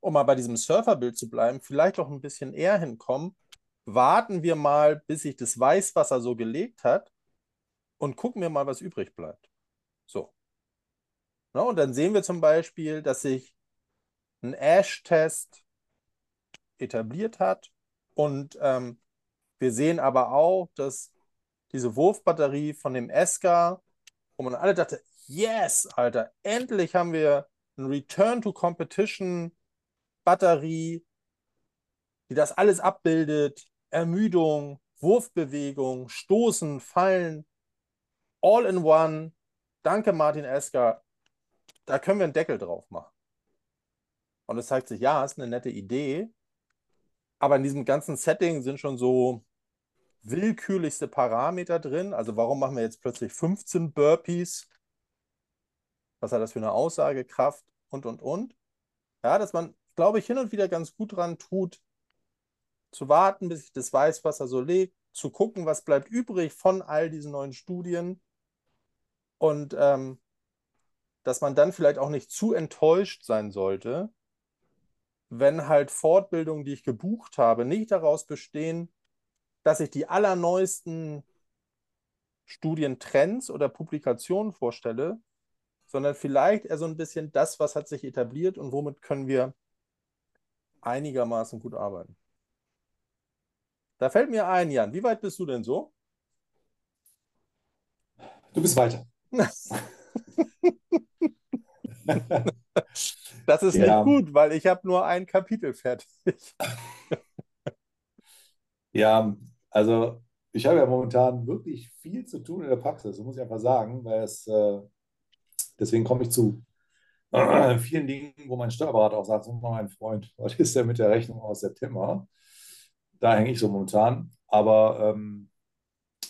Speaker 1: um mal bei diesem Surferbild zu bleiben, vielleicht auch ein bisschen eher hinkommen, warten wir mal, bis sich das Weißwasser so gelegt hat und gucken wir mal, was übrig bleibt. So. Na, und dann sehen wir zum Beispiel, dass sich ein Ash-Test etabliert hat und ähm, wir sehen aber auch, dass diese Wurfbatterie von dem Eska, wo man alle dachte, yes, Alter, endlich haben wir ein Return to Competition Batterie, die das alles abbildet, Ermüdung, Wurfbewegung, Stoßen, Fallen, all in one. Danke, Martin Esker. Da können wir einen Deckel drauf machen. Und es zeigt sich, ja, ist eine nette Idee. Aber in diesem ganzen Setting sind schon so willkürlichste Parameter drin. Also warum machen wir jetzt plötzlich 15 Burpees? Was hat das für eine Aussagekraft? Und, und, und. Ja, dass man, glaube ich, hin und wieder ganz gut dran tut, zu warten, bis sich das Weißwasser so legt, zu gucken, was bleibt übrig von all diesen neuen Studien und ähm, dass man dann vielleicht auch nicht zu enttäuscht sein sollte, wenn halt Fortbildungen, die ich gebucht habe, nicht daraus bestehen, dass ich die allerneuesten Studientrends oder Publikationen vorstelle, sondern vielleicht eher so ein bisschen das, was hat sich etabliert und womit können wir einigermaßen gut arbeiten. Da fällt mir ein, Jan, wie weit bist du denn so?
Speaker 3: Du bist weiter. [LAUGHS] [LAUGHS]
Speaker 1: das ist ja. nicht gut, weil ich habe nur ein Kapitel fertig. [LAUGHS]
Speaker 3: ja, also ich habe ja momentan wirklich viel zu tun in der Praxis, muss ich einfach sagen, weil es, äh, deswegen komme ich zu äh, [CLEARS THROAT] vielen Dingen, wo mein Steuerberater auch sagt, so mein Freund, [LAUGHS] was ist denn mit der Rechnung aus September? Da hänge ich so momentan. Aber ähm,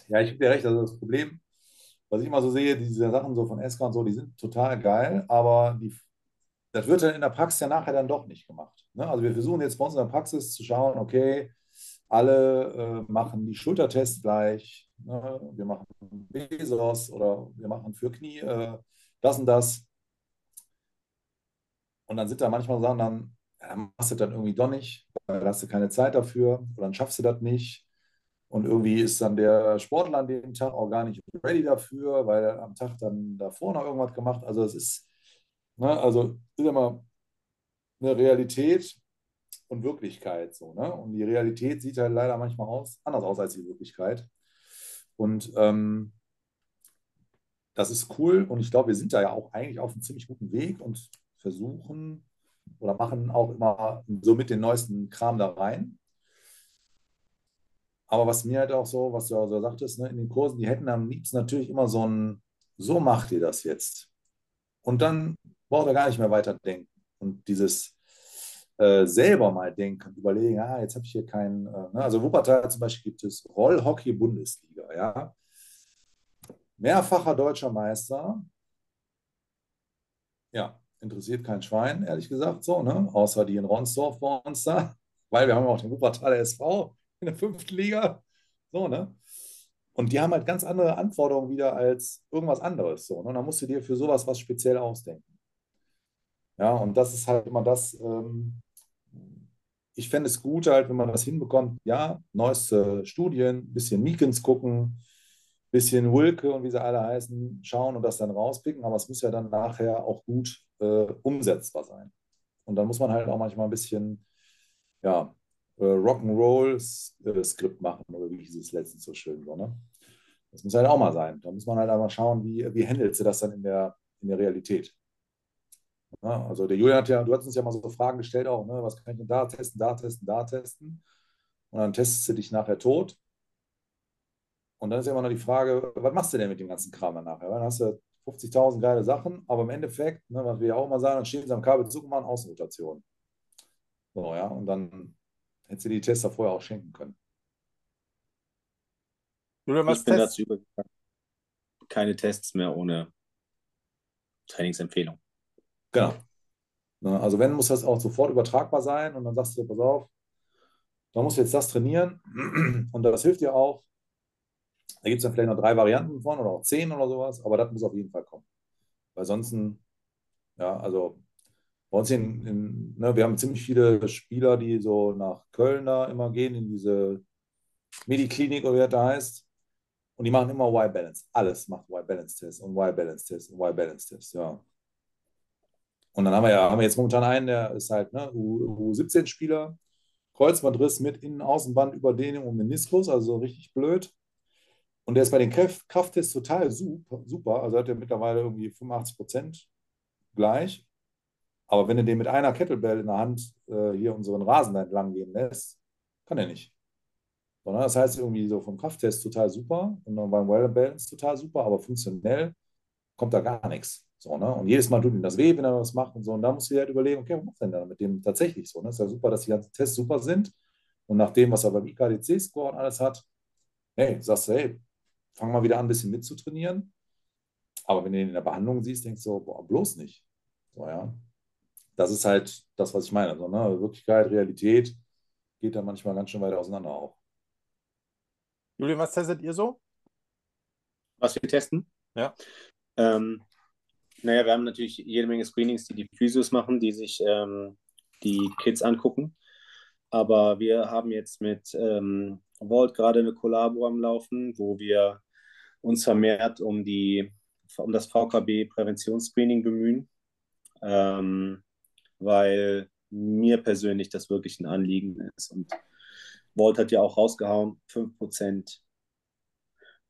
Speaker 3: ja, ich habe dir recht, also das Problem, was ich immer so sehe, diese Sachen so von SK und so, die sind total geil, aber die, das wird dann in der Praxis ja nachher dann doch nicht gemacht. Ne? Also wir versuchen jetzt bei uns in der Praxis zu schauen, okay, alle äh, machen die Schultertests gleich, ne? wir machen Bezos oder wir machen für Knie äh, das und das. Und dann sind da manchmal Sachen, dann, ja, dann machst du das irgendwie doch nicht, weil hast du keine Zeit dafür oder dann schaffst du das nicht. Und irgendwie ist dann der Sportler an dem Tag auch gar nicht ready dafür, weil er am Tag dann davor noch irgendwas gemacht. Also es ist, ne, also ist immer eine Realität und Wirklichkeit so. Ne? Und die Realität sieht halt leider manchmal aus, anders aus als die Wirklichkeit. Und ähm, das ist cool und ich glaube, wir sind da ja auch eigentlich auf einem ziemlich guten Weg und versuchen oder machen auch immer so mit den neuesten Kram da rein. Aber was mir halt auch so, was du auch so sagtest, ne, in den Kursen, die hätten am liebsten natürlich immer so ein, so macht ihr das jetzt. Und dann braucht er gar nicht mehr weiter denken. Und dieses äh, selber mal denken, überlegen, ah, jetzt habe ich hier keinen, äh, ne? also Wuppertal zum Beispiel gibt es Rollhockey-Bundesliga, ja. Mehrfacher deutscher Meister. Ja, interessiert kein Schwein, ehrlich gesagt, so, ne? Außer die in Ronsdorf bei uns da, [LAUGHS] weil wir haben auch den Wuppertaler SV, in der fünften Liga. So, ne? Und die haben halt ganz andere Anforderungen wieder als irgendwas anderes. So, ne? Und dann musst du dir für sowas was speziell ausdenken. Ja, und das ist halt immer das, ähm, ich fände es gut, halt, wenn man das hinbekommt, ja, neueste Studien, bisschen Meekins gucken, bisschen Wilke und wie sie alle heißen, schauen und das dann rauspicken, aber es muss ja dann nachher auch gut äh, umsetzbar sein. Und dann muss man halt auch manchmal ein bisschen, ja, äh, Rock'n'Roll-Skript machen, oder wie hieß es letztens so schön. So, ne? Das muss halt auch mal sein. Da muss man halt einfach schauen, wie, wie handelst du das dann in der, in der Realität. Ja, also der Julian hat ja, du hast uns ja mal so Fragen gestellt auch, ne? was kann ich denn da testen, da testen, da testen. Und dann testest du dich nachher tot. Und dann ist ja immer noch die Frage, was machst du denn mit dem ganzen Kram dann nachher? Dann hast du 50.000 geile Sachen, aber im Endeffekt, ne, was wir ja auch mal sagen, dann stehen sie am Kabelzug und machen Außenrotation. So, ja, und dann Hättest du die Tester vorher auch schenken können.
Speaker 4: Oder was ich bin dazu übergegangen. Keine Tests mehr ohne Trainingsempfehlung.
Speaker 3: Genau. Ne, also wenn, muss das auch sofort übertragbar sein und dann sagst du, pass auf, da musst du jetzt das trainieren [CLEARS THROAT] und das hilft dir auch. Da gibt es dann vielleicht noch drei Varianten von oder auch zehn oder sowas, aber das muss auf jeden Fall kommen. Weil sonst, ja, also bei uns in, in ne, wir haben ziemlich viele Spieler, die so nach Köln da immer gehen, in diese Mediklinik oder wie das da heißt. Und die machen immer Y-Balance. Alles macht Y-Balance-Test und Y-Balance-Test und Y-Balance-Test, ja. Und dann haben wir ja haben wir jetzt momentan einen, der ist halt ne, U17-Spieler, Kreuzbandriss mit Innen-Außenband, Überdehnung und Meniskus, also richtig blöd. Und der ist bei den Krafttests total super, super. Also hat er mittlerweile irgendwie 85 Prozent gleich. Aber wenn du den mit einer Kettlebell in der Hand äh, hier unseren Rasen entlang gehen lässt, kann er nicht. Sondern das heißt irgendwie so vom Krafttest total super und dann beim Well Balance total super, aber funktionell kommt da gar nichts. So, ne? Und jedes Mal tut ihm das weh, wenn er was macht und so. Und da musst du dir halt überlegen, okay, was macht denn da mit dem tatsächlich so? Ne? Ist ja super, dass die ganzen Tests super sind. Und nach dem, was er beim IKDC-Score und alles hat, hey, sagst du, hey, fang mal wieder an, ein bisschen mitzutrainieren. Aber wenn du ihn in der Behandlung siehst, denkst du, boah, bloß nicht. So, ja. Das ist halt das, was ich meine. Also, ne? Wirklichkeit, Realität geht da manchmal ganz schön weit auseinander auch.
Speaker 1: Julian, was testet ihr so?
Speaker 4: Was wir testen?
Speaker 1: Ja.
Speaker 4: Ähm, naja, wir haben natürlich jede Menge Screenings, die die Physios machen, die sich ähm, die Kids angucken. Aber wir haben jetzt mit ähm, Vault gerade eine Kollabo am Laufen, wo wir uns vermehrt um, die, um das VKB-Präventionsscreening bemühen, ähm, weil mir persönlich das wirklich ein Anliegen ist. Und Volt hat ja auch rausgehauen, 5%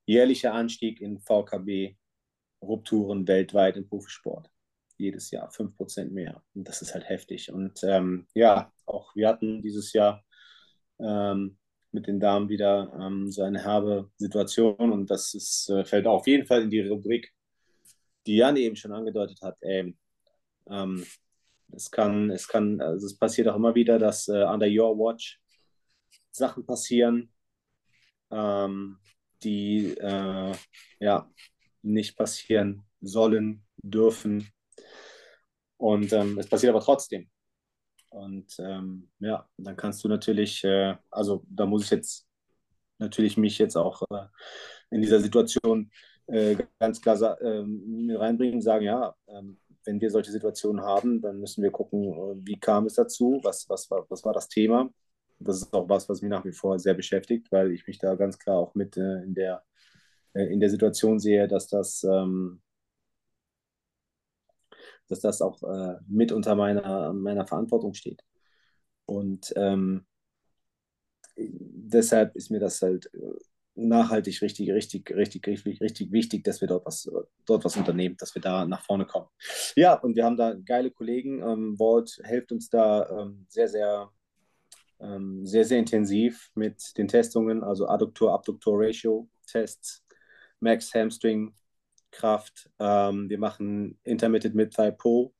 Speaker 4: jährlicher Anstieg in VKB-Rupturen weltweit im Profisport. Jedes Jahr 5% mehr. Und das ist halt heftig. Und ähm, ja, auch wir hatten dieses Jahr ähm, mit den Damen wieder ähm, so eine herbe Situation. Und das ist, äh, fällt auf jeden Fall in die Rubrik, die Jan eben schon angedeutet hat. Ey, ähm, es kann, es kann, also es passiert auch immer wieder, dass äh, under your watch Sachen passieren, ähm, die äh, ja nicht passieren sollen, dürfen. Und ähm, es passiert aber trotzdem. Und ähm, ja, dann kannst du natürlich, äh, also da muss ich jetzt natürlich mich jetzt auch äh, in dieser Situation äh, ganz klar ähm, reinbringen, sagen, ja, ähm, wenn wir solche Situationen haben, dann müssen wir gucken, äh, wie kam es dazu, was, was, war, was war das Thema das ist auch was, was mich nach wie vor sehr beschäftigt, weil ich mich da ganz klar auch mit äh, in, der, in der Situation sehe, dass das, ähm, dass das auch äh, mit unter meiner, meiner Verantwortung steht. Und ähm, deshalb ist mir das halt äh, nachhaltig richtig, richtig, richtig, richtig, richtig wichtig, dass wir dort was, dort was unternehmen, dass wir da nach vorne kommen. Ja, und wir haben da geile Kollegen. Ähm, Walt hilft uns da ähm, sehr, sehr ähm, sehr, sehr intensiv mit den Testungen, also Adduktor-Abduktor-Ratio-Tests, Max Hamstring, Kraft. Ähm, wir machen Intermittent Mid-Thigh Pull,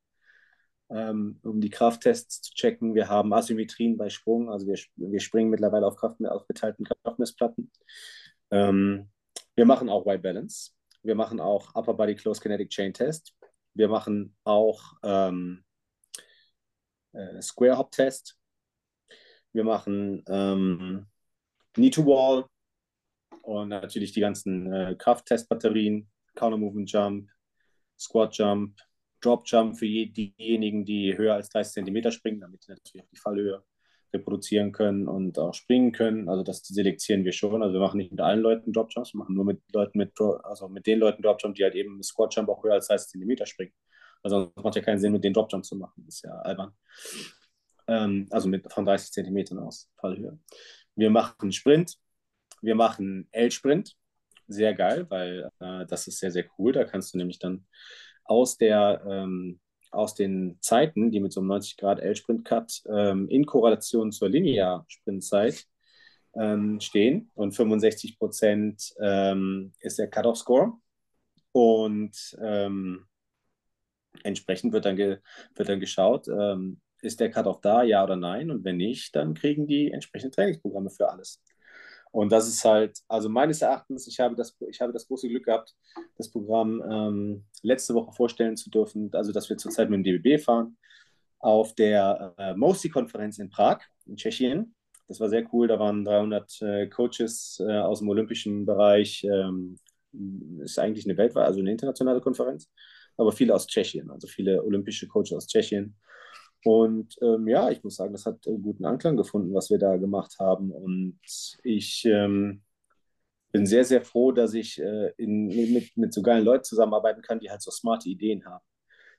Speaker 4: ähm, um die Krafttests zu checken. Wir haben Asymmetrien bei Sprung, also wir, wir springen mittlerweile auf, Kraft, auf geteilten Kraftmessplatten. Ähm, wir machen auch White Balance. Wir machen auch Upper Body Close Kinetic Chain Test. Wir machen auch ähm, äh, Square Hop Test. Wir machen ähm, Knee to Wall und natürlich die ganzen äh, Krafttestbatterien, Counter Movement Jump, Squat Jump, Drop Jump für je, diejenigen, die höher als 30 cm springen, damit sie natürlich auch die Fallhöhe reproduzieren können und auch springen können. Also das selektieren wir schon. Also wir machen nicht mit allen Leuten Drop Jumps, wir machen nur mit Leuten mit, also mit den Leuten Drop Jump, die halt eben Squat Jump auch höher als 30 cm springen. Also es macht ja keinen Sinn, mit den Drop Jump zu machen. Das ist ja albern ähm, also mit, von 30 Zentimetern aus Fallhöhe. Wir machen Sprint, wir machen L-Sprint, sehr geil, weil äh, das ist sehr, sehr cool. Da kannst du nämlich dann aus der ähm, aus den Zeiten, die mit so einem 90 Grad L-Sprint-Cut ähm, in Korrelation zur Linear-Sprintzeit ähm, stehen und 65 Prozent ähm, ist der Cut-Off-Score und ähm, entsprechend wird dann, wird dann geschaut, ähm, ist der Cut-Off da, ja oder nein? Und wenn nicht, dann kriegen die entsprechenden Trainingsprogramme für alles. Und das ist halt, also meines Erachtens, ich habe das, ich habe das große Glück gehabt, das Programm ähm, letzte Woche vorstellen zu dürfen, also dass wir zurzeit mit dem DBB fahren, auf der äh, MOSI-Konferenz in Prag, in Tschechien. Das war sehr cool, da waren 300 äh, Coaches äh, aus dem olympischen Bereich, ähm, ist eigentlich eine weltweite, also eine internationale Konferenz, aber viele aus Tschechien, also viele olympische Coaches aus Tschechien. Und ähm, ja, ich muss sagen, das hat äh, guten Anklang gefunden, was wir da gemacht haben. Und ich ähm, bin sehr, sehr froh, dass ich äh, in, mit, mit so geilen Leuten zusammenarbeiten kann, die halt so smarte Ideen haben.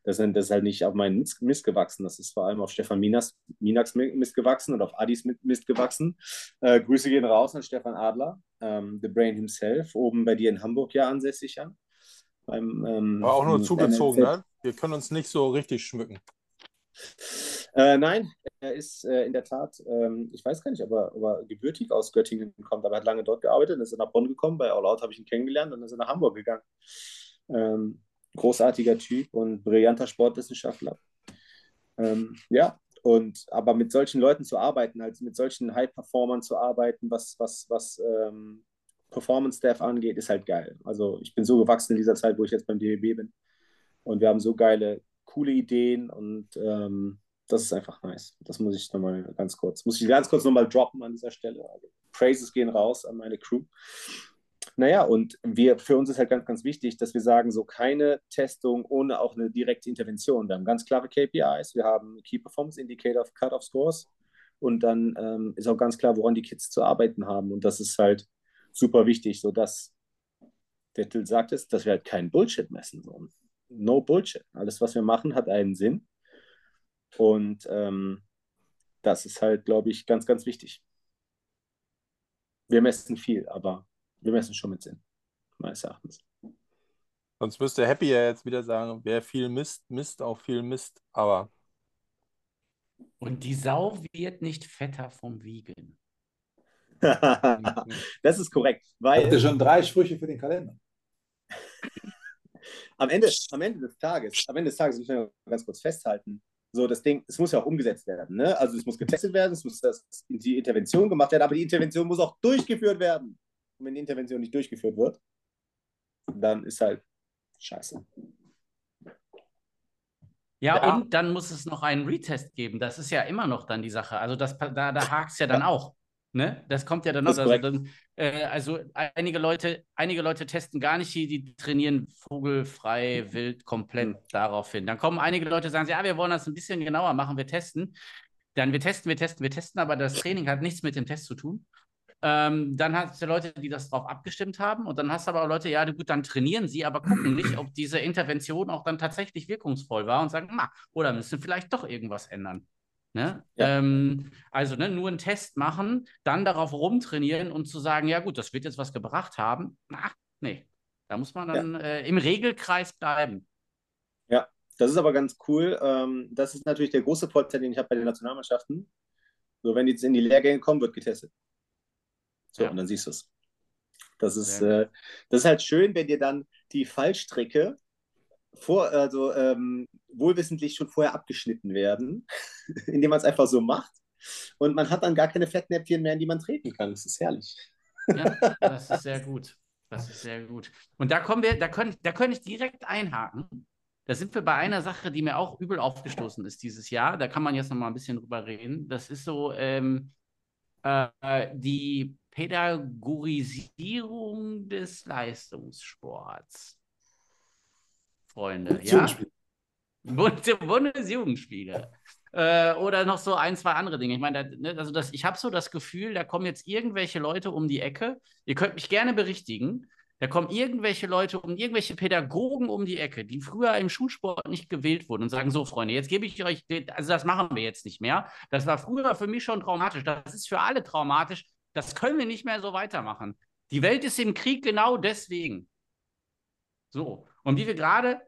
Speaker 4: Das, sind, das ist halt nicht auf meinen Mist gewachsen, das ist vor allem auf Stefan Minas, Minax Mist gewachsen und auf Adis Mist gewachsen. Äh, Grüße gehen raus an Stefan Adler, ähm, The Brain himself, oben bei dir in Hamburg ja ansässig. Ja.
Speaker 1: Beim, ähm, War auch nur zugezogen, ne? Wir können uns nicht so richtig schmücken.
Speaker 4: Äh, nein, er ist äh, in der Tat, ähm, ich weiß gar nicht, ob er, ob er, gebürtig aus Göttingen kommt, aber er hat lange dort gearbeitet, dann ist er nach Bonn gekommen, bei All Out habe ich ihn kennengelernt und dann ist er nach Hamburg gegangen. Ähm, großartiger Typ und brillanter Sportwissenschaftler. Ähm, ja, und aber mit solchen Leuten zu arbeiten, also mit solchen High-Performern zu arbeiten, was, was, was ähm, Performance-Staff angeht, ist halt geil. Also ich bin so gewachsen in dieser Zeit, wo ich jetzt beim DBB bin. Und wir haben so geile, coole Ideen und ähm, das ist einfach nice. Das muss ich nochmal ganz kurz, muss ich ganz kurz nochmal droppen an dieser Stelle. Also, Praises gehen raus an meine Crew. Naja, und wir, für uns ist halt ganz, ganz wichtig, dass wir sagen, so keine Testung ohne auch eine direkte Intervention. Wir haben ganz klare KPIs, wir haben Key Performance Indicator, Cut-off Scores und dann ähm, ist auch ganz klar, woran die Kids zu arbeiten haben. Und das ist halt super wichtig, sodass der Till sagt es, dass wir halt keinen Bullshit messen. So. No Bullshit. Alles, was wir machen, hat einen Sinn. Und ähm, das ist halt, glaube ich, ganz, ganz wichtig. Wir messen viel, aber wir messen schon mit Sinn, meines Erachtens.
Speaker 1: Sonst müsste Happy ja jetzt wieder sagen, wer viel misst, misst auch viel Mist, aber.
Speaker 2: Und die Sau wird nicht fetter vom Wiegen. [LAUGHS]
Speaker 4: das ist korrekt.
Speaker 3: Weil, Habt ihr schon drei Sprüche für den Kalender? [LAUGHS]
Speaker 4: am, Ende, am Ende des Tages, am Ende des Tages müssen wir ganz kurz festhalten, so das Ding, es muss ja auch umgesetzt werden. Ne? Also es muss getestet werden, es muss das, die Intervention gemacht werden, aber die Intervention muss auch durchgeführt werden. Und wenn die Intervention nicht durchgeführt wird, dann ist halt scheiße.
Speaker 2: Ja, ja, und dann muss es noch einen Retest geben. Das ist ja immer noch dann die Sache. Also das, da, da hakt es ja dann auch. Ne? Das kommt ja dann noch. Also, dann, äh, also, einige Leute, einige Leute testen gar nicht, die, die trainieren vogelfrei, wild, komplett mhm. darauf hin. Dann kommen einige Leute, sagen, ja, wir wollen das ein bisschen genauer machen, wir testen. Dann wir testen, wir testen, wir testen, aber das Training hat nichts mit dem Test zu tun. Ähm, dann hast du Leute, die das drauf abgestimmt haben. Und dann hast du aber auch Leute, ja, gut, dann trainieren sie, aber gucken nicht, ob diese Intervention auch dann tatsächlich wirkungsvoll war und sagen, ma, oder müssen vielleicht doch irgendwas ändern. Ne? Ja. Ähm, also ne, nur einen Test machen, dann darauf rumtrainieren und zu sagen, ja gut, das wird jetzt was gebracht haben. Ach, nee. Da muss man dann ja. äh, im Regelkreis bleiben.
Speaker 4: Ja, das ist aber ganz cool. Ähm, das ist natürlich der große Vorteil, den ich habe bei den Nationalmannschaften. So, wenn die jetzt in die Lehrgänge kommen, wird getestet. So, ja. und dann siehst du es. Das ist, äh, das ist halt schön, wenn dir dann die Fallstrecke vor, also ähm, wohlwissentlich schon vorher abgeschnitten werden, [LAUGHS] indem man es einfach so macht. Und man hat dann gar keine Fettnäpfchen mehr, in die man treten kann. Das ist herrlich.
Speaker 2: Ja, das ist sehr gut. Das ist sehr gut. Und da kommen wir, da können, da können ich direkt einhaken. Da sind wir bei einer Sache, die mir auch übel aufgestoßen ist dieses Jahr. Da kann man jetzt noch mal ein bisschen drüber reden. Das ist so ähm, äh, die Pädagogisierung des Leistungssports. Freunde. Ja. Bundesjugendspiele. Äh, oder noch so ein, zwei andere Dinge. Ich meine, da, ne, also das, ich habe so das Gefühl, da kommen jetzt irgendwelche Leute um die Ecke. Ihr könnt mich gerne berichtigen. Da kommen irgendwelche Leute um, irgendwelche Pädagogen um die Ecke, die früher im Schulsport nicht gewählt wurden und sagen: So, Freunde, jetzt gebe ich euch, also das machen wir jetzt nicht mehr. Das war früher für mich schon traumatisch. Das ist für alle traumatisch. Das können wir nicht mehr so weitermachen. Die Welt ist im Krieg genau deswegen. So. Und wie wir gerade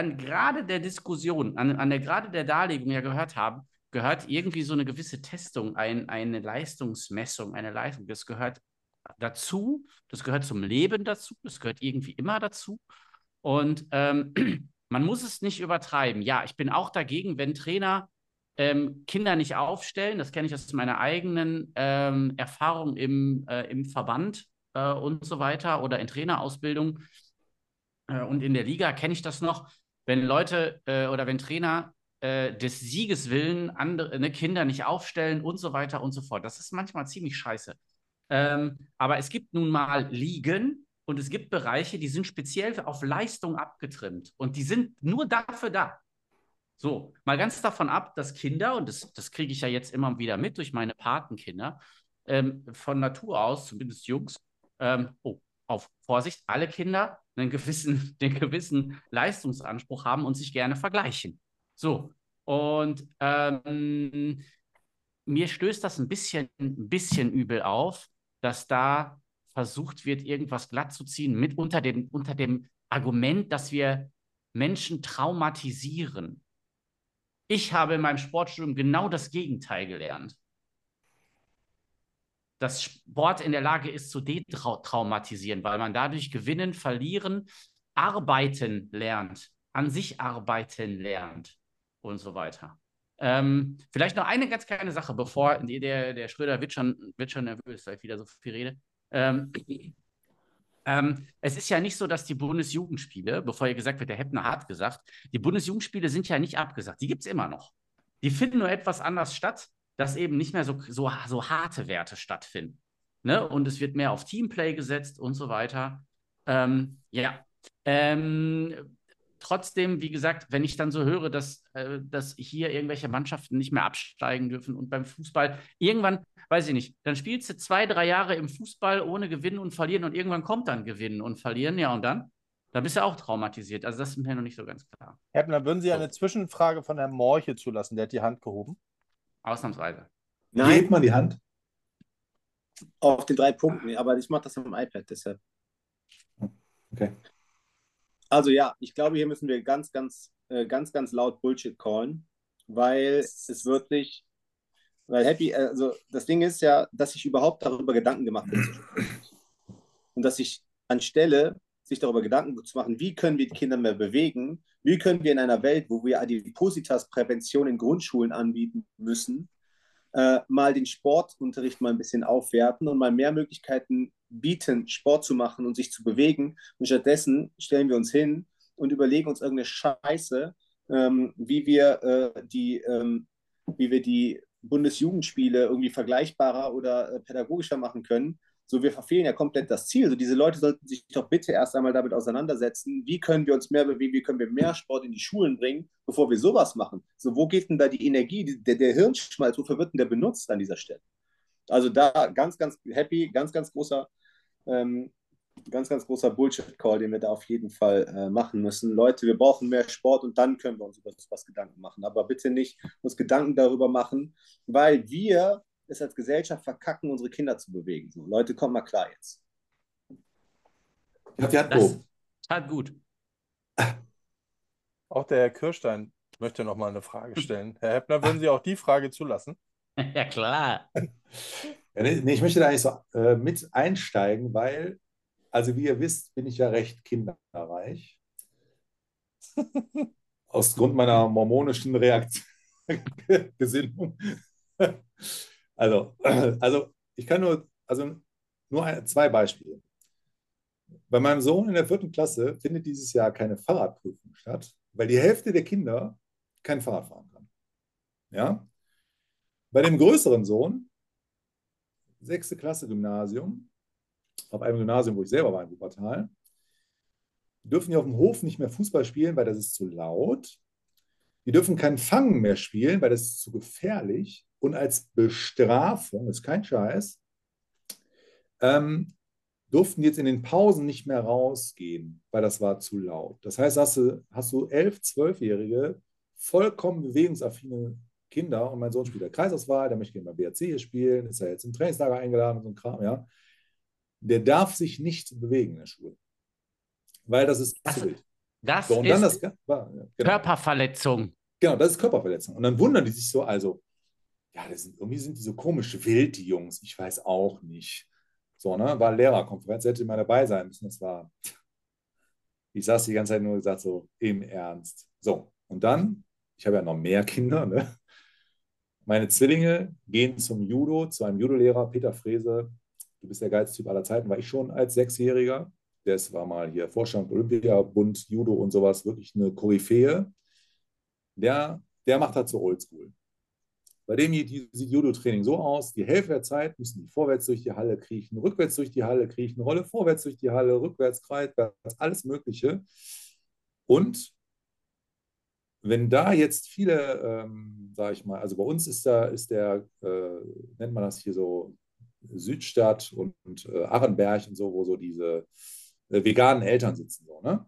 Speaker 2: an gerade der Diskussion, an, an der gerade der Darlegung ja gehört haben, gehört irgendwie so eine gewisse Testung, ein, eine Leistungsmessung, eine Leistung. Das gehört dazu, das gehört zum Leben dazu, das gehört irgendwie immer dazu. Und ähm, [CLEARS THROAT] man muss es nicht übertreiben. Ja, ich bin auch dagegen, wenn Trainer ähm, Kinder nicht aufstellen. Das kenne ich aus meiner eigenen ähm, Erfahrung im, äh, im Verband äh, und so weiter oder in Trainerausbildung. Äh, und in der Liga kenne ich das noch, wenn Leute äh, oder wenn Trainer äh, des Sieges willen andere ne, Kinder nicht aufstellen und so weiter und so fort. Das ist manchmal ziemlich scheiße. Ähm, aber es gibt nun mal Ligen und es gibt Bereiche, die sind speziell auf Leistung abgetrimmt und die sind nur dafür da. So, mal ganz davon ab, dass Kinder, und das, das kriege ich ja jetzt immer wieder mit durch meine Patenkinder, ähm, von Natur aus, zumindest Jungs, ähm, oh, auf Vorsicht, alle Kinder einen gewissen, [LAUGHS] den gewissen Leistungsanspruch haben und sich gerne vergleichen. So, und ähm, mir stößt das ein bisschen, ein bisschen übel auf, dass da versucht wird, irgendwas glatt zu ziehen, mit unter dem, unter dem Argument, dass wir Menschen traumatisieren. Ich habe in meinem Sportstudium genau das Gegenteil gelernt. Dass Sport in der Lage ist zu detraumatisieren, weil man dadurch gewinnen, verlieren, arbeiten lernt, an sich arbeiten lernt und so weiter. Ähm, vielleicht noch eine ganz kleine Sache, bevor der, der Schröder wird schon, wird schon nervös, weil ich wieder so viel rede. Ähm, ähm, es ist ja nicht so, dass die Bundesjugendspiele, bevor ihr gesagt wird, der Heppner hat gesagt, die Bundesjugendspiele sind ja nicht abgesagt. Die gibt es immer noch. Die finden nur etwas anders statt, dass eben nicht mehr so, so, so harte Werte stattfinden. Ne? Und es wird mehr auf Teamplay gesetzt und so weiter. Ähm, ja. Ähm, trotzdem, wie gesagt, wenn ich dann so höre, dass, äh, dass hier irgendwelche Mannschaften nicht mehr absteigen dürfen und beim Fußball irgendwann, weiß ich nicht, dann spielst du zwei, drei Jahre im Fußball ohne Gewinnen und Verlieren und irgendwann kommt dann Gewinnen und Verlieren, ja und dann? Da bist du auch traumatisiert. Also das ist mir noch nicht so ganz klar.
Speaker 1: Herr würden Sie eine Zwischenfrage von Herrn Morche zulassen? Der hat die Hand gehoben.
Speaker 2: Ausnahmsweise.
Speaker 3: Nein. Wie hebt man die Hand?
Speaker 4: Auf den drei Punkten, aber ich mache das am iPad deshalb.
Speaker 3: Okay.
Speaker 4: Also ja, ich glaube, hier müssen wir ganz, ganz, äh, ganz, ganz laut Bullshit callen, weil es wirklich, weil Happy, also das Ding ist ja, dass ich überhaupt darüber Gedanken gemacht habe. Und dass ich anstelle, sich darüber Gedanken zu machen, wie können wir die Kinder mehr bewegen, wie können wir in einer Welt, wo wir Adipositas-Prävention in Grundschulen anbieten müssen, äh, mal den Sportunterricht mal ein bisschen aufwerten und mal mehr Möglichkeiten bieten, Sport zu machen und sich zu bewegen. Und stattdessen stellen wir uns hin und überlegen uns irgendeine Scheiße, ähm, wie, wir, äh, die, ähm, wie wir die Bundesjugendspiele irgendwie vergleichbarer oder äh, pädagogischer machen können. So, wir verfehlen ja komplett das Ziel. So, diese Leute sollten sich doch bitte erst einmal damit auseinandersetzen, wie können wir uns mehr bewegen, wie können wir mehr Sport in die Schulen bringen, bevor wir sowas machen. So, wo geht denn da die Energie, der, der Hirnschmalz, wofür wird denn der benutzt an dieser Stelle? Also da ganz, ganz happy, ganz, ganz großer ähm, ganz, ganz großer Bullshit-Call, den wir da auf jeden Fall äh, machen müssen. Leute, wir brauchen mehr Sport und dann können wir uns über was Gedanken machen. Aber bitte nicht uns Gedanken darüber machen, weil wir es als Gesellschaft verkacken, unsere Kinder zu bewegen. So, Leute, kommt mal klar jetzt.
Speaker 2: Ja, das hat gut.
Speaker 1: Auch der Herr Kirstein möchte noch mal eine Frage stellen. Herr Heppner, würden Sie auch die Frage zulassen? [LAUGHS]
Speaker 2: Ja, klar.
Speaker 3: Ja, nee, ich möchte da nicht so äh, mit einsteigen, weil, also wie ihr wisst, bin ich ja recht kinderreich. Aus Grund meiner mormonischen Reaktion, [LAUGHS] Gesinnung. Also, [CLEARS THROAT] also, ich kann nur, also nur ein, zwei Beispiele. Bei meinem Sohn in der vierten Klasse findet dieses Jahr keine Fahrradprüfung statt, weil die Hälfte der Kinder kein Fahrrad fahren kann. Ja? Bei dem größeren Sohn sechste Klasse Gymnasium, auf einem Gymnasium, wo ich selber war in Wuppertal, dürfen die auf dem Hof nicht mehr Fußball spielen, weil das ist zu laut. Die dürfen kein Fangen mehr spielen, weil das ist zu gefährlich. Und als Bestrafung, das ist kein Scheiß, ähm, durften jetzt in den Pausen nicht mehr rausgehen, weil das war zu laut. Das heißt, hast du, hast du elf, zwölfjährige, vollkommen bewegungsaffine Kinder und mein Sohn spielt der Kreisauswahl, der möchte gerne beim BRC hier spielen, ist ja jetzt im Trainingslager eingeladen und so ein Kram, ja. Der darf sich nicht bewegen in der Schule. Weil das ist
Speaker 2: das,
Speaker 3: zu wild.
Speaker 2: Das so, ist das, ja, genau. Körperverletzung.
Speaker 3: Genau, das ist Körperverletzung. Und dann wundern die sich so, also, ja, das sind, irgendwie sind die so komisch wild, die Jungs. Ich weiß auch nicht. So, ne, war Lehrerkonferenz, hätte mal dabei sein müssen. Das war, ich saß die ganze Zeit nur gesagt, so im Ernst. So, und dann, ich habe ja noch mehr Kinder, ne? Meine Zwillinge gehen zum Judo, zu einem Judo-Lehrer, Peter Frese. Du bist der geilste Typ aller Zeiten, war ich schon als Sechsjähriger. Das war mal hier Vorstand Olympiabund, Judo und sowas, wirklich eine Koryphäe. Der, der macht halt so Oldschool. Bei dem sieht Judo-Training so aus, die Hälfte der Zeit müssen die vorwärts durch die Halle kriechen, rückwärts durch die Halle kriechen, Rolle vorwärts durch die Halle, rückwärts, kreiswärts, alles Mögliche. Und wenn da jetzt viele, ähm, sage ich mal, also bei uns ist da, ist der, äh, nennt man das hier so Südstadt und, und äh, Arrenberg und so, wo so diese äh, veganen Eltern sitzen. So, ne?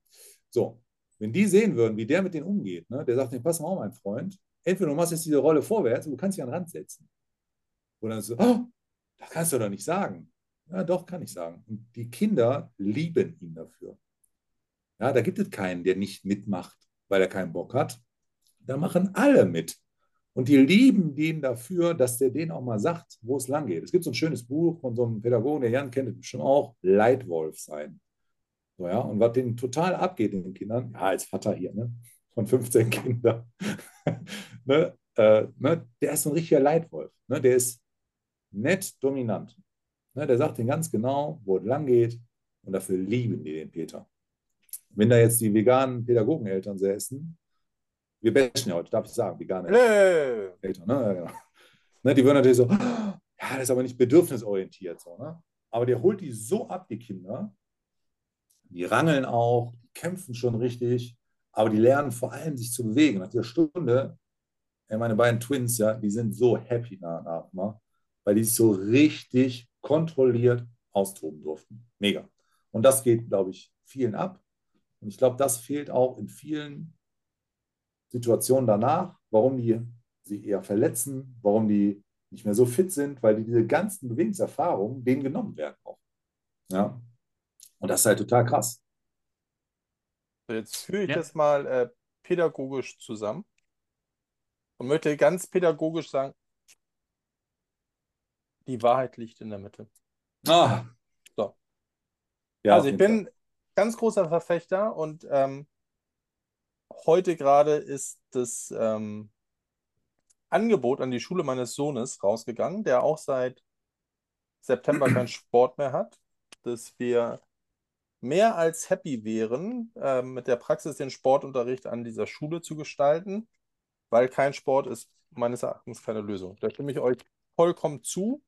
Speaker 3: so, wenn die sehen würden, wie der mit denen umgeht, ne? der sagt, nee, pass mal auf, mein Freund, entweder du machst jetzt diese Rolle vorwärts und du kannst dich an den Rand setzen. Dann so, oh, das kannst du doch nicht sagen. Ja, doch, kann ich sagen. Und die Kinder lieben ihn dafür. Ja, da gibt es keinen, der nicht mitmacht, weil er keinen Bock hat. Da machen alle mit. Und die lieben den dafür, dass der denen auch mal sagt, wo es lang geht. Es gibt so ein schönes Buch von so einem Pädagogen, der Jan kennt es bestimmt auch, Leitwolf sein. So, ja, und was denen total abgeht in den Kindern, ja, als Vater hier, ne, von 15 Kindern, [LAUGHS] ne, äh, ne, der ist so ein richtiger Leitwolf. Ne, der ist nett dominant. Ne, der sagt denen ganz genau, wo es lang geht. Und dafür lieben die den Peter. Wenn da jetzt die veganen Pädagogeneltern säßen, wir bashen ja heute, darf ich sagen, vegane
Speaker 1: Hey.
Speaker 3: Eltern, ne? Ja, genau. ne? Die würden natürlich so, ja, das ist aber nicht bedürfnisorientiert. So, ne? Aber der holt die so ab, die Kinder. Die rangeln auch, die kämpfen schon richtig, aber die lernen vor allem, sich zu bewegen. Nach dieser Stunde, meine beiden Twins, ja, die sind so happy nach, nach weil die sich so richtig kontrolliert austoben durften. Mega. Und das geht, glaube ich, vielen ab. Und ich glaube, das fehlt auch in vielen Situationen danach, warum die sie eher verletzen, warum die nicht mehr so fit sind, weil die diese ganzen Bewegungserfahrungen denen genommen werden auch. Ja. Und das ist halt total krass.
Speaker 1: Jetzt führe ich
Speaker 2: Ja.
Speaker 1: das mal äh, pädagogisch zusammen und möchte ganz pädagogisch sagen, die Wahrheit liegt in der Mitte.
Speaker 3: Ah.
Speaker 1: So.
Speaker 3: Ja,
Speaker 1: also ich bin ganz großer Verfechter und ähm, heute gerade ist das ähm, Angebot an die Schule meines Sohnes rausgegangen, der auch seit September keinen [CLEARS THROAT] Sport mehr hat, dass wir mehr als happy wären, ähm, mit der Praxis den Sportunterricht an dieser Schule zu gestalten, weil kein Sport ist meines Erachtens keine Lösung. Da stimme ich euch vollkommen zu.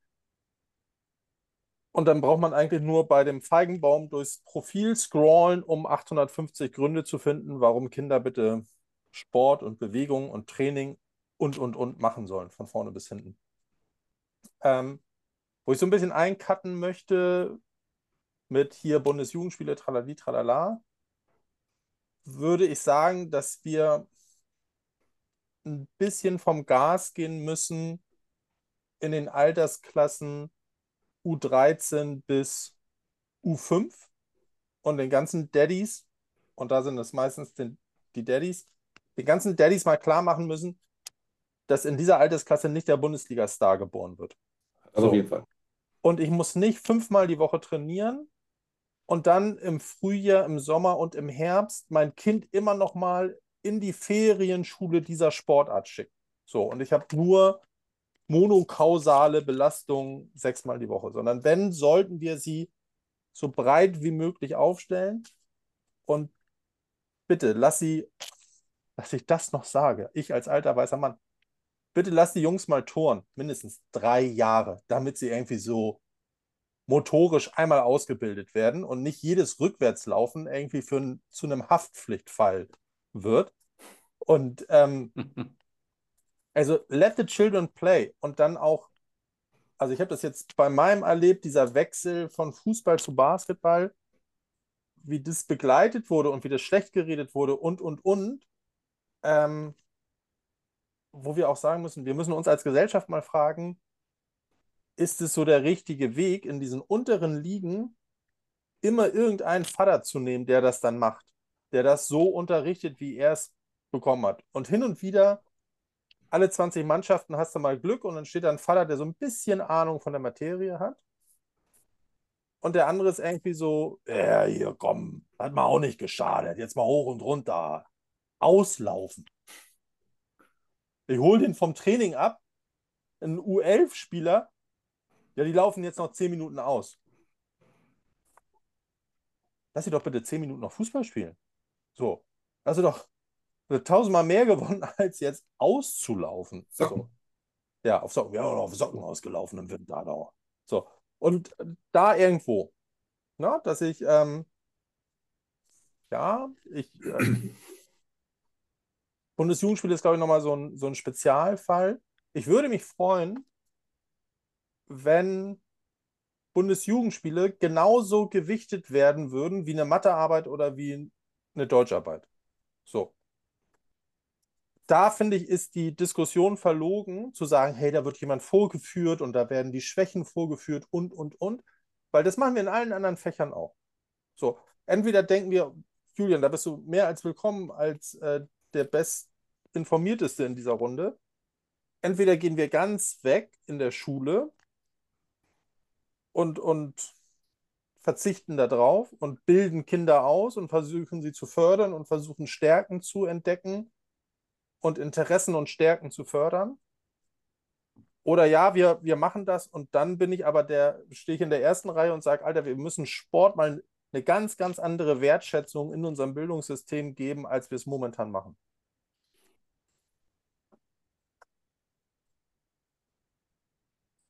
Speaker 1: Und dann braucht man eigentlich nur bei dem Feigenbaum durchs Profil scrollen, um 850 Gründe zu finden, warum Kinder bitte Sport und Bewegung und Training und, und, und machen sollen, von vorne bis hinten. Ähm, wo ich so ein bisschen eincutten möchte mit hier Bundesjugendspiele, tralali, tralala, würde ich sagen, dass wir ein bisschen vom Gas gehen müssen in den Altersklassen U13 bis U5 und den ganzen Daddies, und da sind es meistens den, die Daddies, den ganzen Daddies mal klar machen müssen, dass in dieser Altersklasse nicht der Bundesliga-Star geboren wird.
Speaker 3: Also auf
Speaker 1: So.
Speaker 3: jeden Fall.
Speaker 1: Und ich muss nicht fünfmal die Woche trainieren und dann im Frühjahr, im Sommer und im Herbst mein Kind immer noch mal in die Ferienschule dieser Sportart schicken. So, und ich habe nur monokausale Belastung sechsmal die Woche, sondern wenn, sollten wir sie so breit wie möglich aufstellen. Und bitte lass sie, dass ich das noch sage, ich als alter weißer Mann, bitte lass die Jungs mal touren, mindestens drei Jahre, damit sie irgendwie so motorisch einmal ausgebildet werden und nicht jedes Rückwärtslaufen irgendwie für ein, zu einem Haftpflichtfall wird. Und ähm, [LAUGHS] also let the children play und dann auch, also ich habe das jetzt bei meinem erlebt, dieser Wechsel von Fußball zu Basketball, wie das begleitet wurde und wie das schlecht geredet wurde und, und, und, ähm, wo wir auch sagen müssen, wir müssen uns als Gesellschaft mal fragen, ist es so der richtige Weg, in diesen unteren Ligen immer irgendeinen Vater zu nehmen, der das dann macht, der das so unterrichtet, wie er es bekommen hat. Und hin und wieder, alle 20 Mannschaften hast du mal Glück und dann steht da ein Vater, der so ein bisschen Ahnung von der Materie hat. Und der andere ist irgendwie so, ja, hier, komm, hat mal auch nicht geschadet, jetzt mal hoch und runter, auslaufen. Ich hole den vom Training ab, ein U11-Spieler, ja, die laufen jetzt noch 10 Minuten aus. Lass sie doch bitte 10 Minuten noch Fußball spielen. So. Sie doch tausendmal mehr gewonnen, [LAUGHS] als jetzt auszulaufen. So. Ja, auf Socken. Ja, auf Socken ausgelaufen im Winter. So. Und da irgendwo, na, dass ich, ähm, ja, ich, äh, Bundesjugendspiel ist, glaube ich, nochmal so ein, so ein Spezialfall. Ich würde mich freuen, wenn Bundesjugendspiele genauso gewichtet werden würden wie eine Mathearbeit oder wie eine Deutscharbeit. So. Da finde ich, ist die Diskussion verlogen, zu sagen, hey, da wird jemand vorgeführt und da werden die Schwächen vorgeführt und, und, und. Weil das machen wir in allen anderen Fächern auch. So, entweder denken wir, Julian, da bist du mehr als willkommen als äh, der bestinformierteste in dieser Runde. Entweder gehen wir ganz weg in der Schule und, und verzichten darauf und bilden Kinder aus und versuchen sie zu fördern und versuchen Stärken zu entdecken und Interessen und Stärken zu fördern. Oder ja, wir, wir machen das und dann bin ich aber der, stehe ich in der ersten Reihe und sage, Alter, wir müssen Sport mal eine ganz, ganz andere Wertschätzung in unserem Bildungssystem geben, als wir es momentan machen.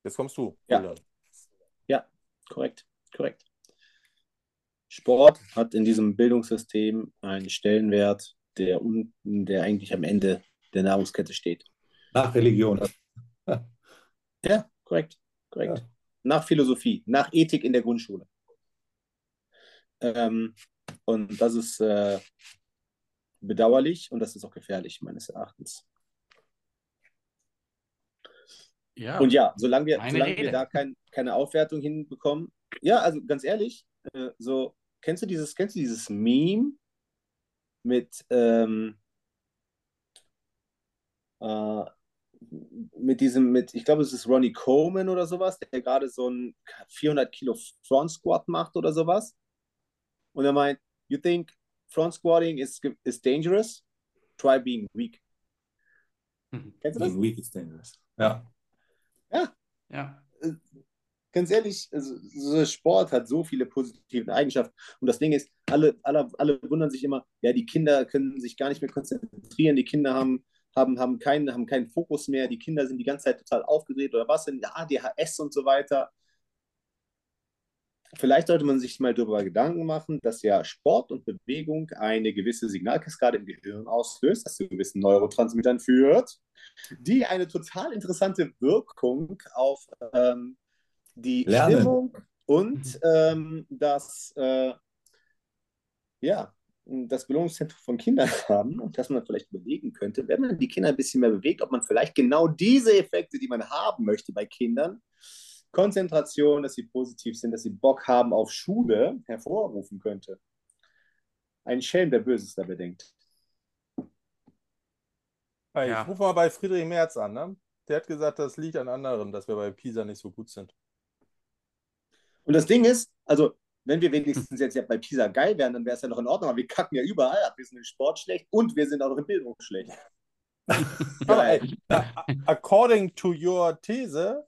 Speaker 1: Jetzt kommst du.
Speaker 4: Ja. Julian. Ja, korrekt, korrekt. Sport hat in diesem Bildungssystem einen Stellenwert, der unten, der eigentlich am Ende der Nahrungskette steht.
Speaker 3: Nach Religion. [LAUGHS]
Speaker 4: Ja, korrekt, korrekt. Ja. Nach Philosophie, nach Ethik in der Grundschule. Ähm, und das ist äh, bedauerlich und das ist auch gefährlich, meines Erachtens. Ja, und ja, solange wir, solange wir da kein, keine Aufwertung hinbekommen, ja, also ganz ehrlich, äh, so, kennst du dieses, kennst du dieses Meme mit, ähm, äh, mit diesem, mit, ich glaube, es ist Ronnie Coleman oder sowas, der gerade so ein 400 Kilo Front Squat macht oder sowas. Und er meint, you think front squatting is, is dangerous? Try being weak. [LAUGHS]
Speaker 3: Kennst du das? Being weak is dangerous. Ja.
Speaker 4: Ja. Ja. Äh, ganz ehrlich, also, so Sport hat so viele positive Eigenschaften. Und das Ding ist, alle, alle, alle wundern sich immer, ja, die Kinder können sich gar nicht mehr konzentrieren, die Kinder haben, haben, haben, keinen, haben keinen Fokus mehr, die Kinder sind die ganze Zeit total aufgedreht oder was denn, ja, ADHS und so weiter. Vielleicht sollte man sich mal darüber Gedanken machen, dass ja Sport und Bewegung eine gewisse Signalkaskade im Gehirn auslöst, das zu gewissen Neurotransmittern führt, die eine total interessante Wirkung auf ähm, die Lernen. Stimmung und ähm, das, äh, ja, das Belohnungszentrum von Kindern [LAUGHS] haben und dass man vielleicht überlegen könnte, wenn man die Kinder ein bisschen mehr bewegt, ob man vielleicht genau diese Effekte, die man haben möchte bei Kindern, Konzentration, dass sie positiv sind, dass sie Bock haben auf Schule, hervorrufen könnte. Ein Schelm, der Böses dabei denkt.
Speaker 1: Ich ja. rufe mal bei Friedrich Merz an. Ne? Der hat gesagt, das liegt an anderen, dass wir bei Pisa nicht so gut sind.
Speaker 4: Und das Ding ist, also wenn wir wenigstens jetzt ja bei Pisa geil wären, dann wäre es ja noch in Ordnung, aber wir kacken ja überall ab. Wir sind im Sport schlecht und wir sind auch noch in Bildung schlecht. [LAUGHS]
Speaker 1: aber ey, according to your These,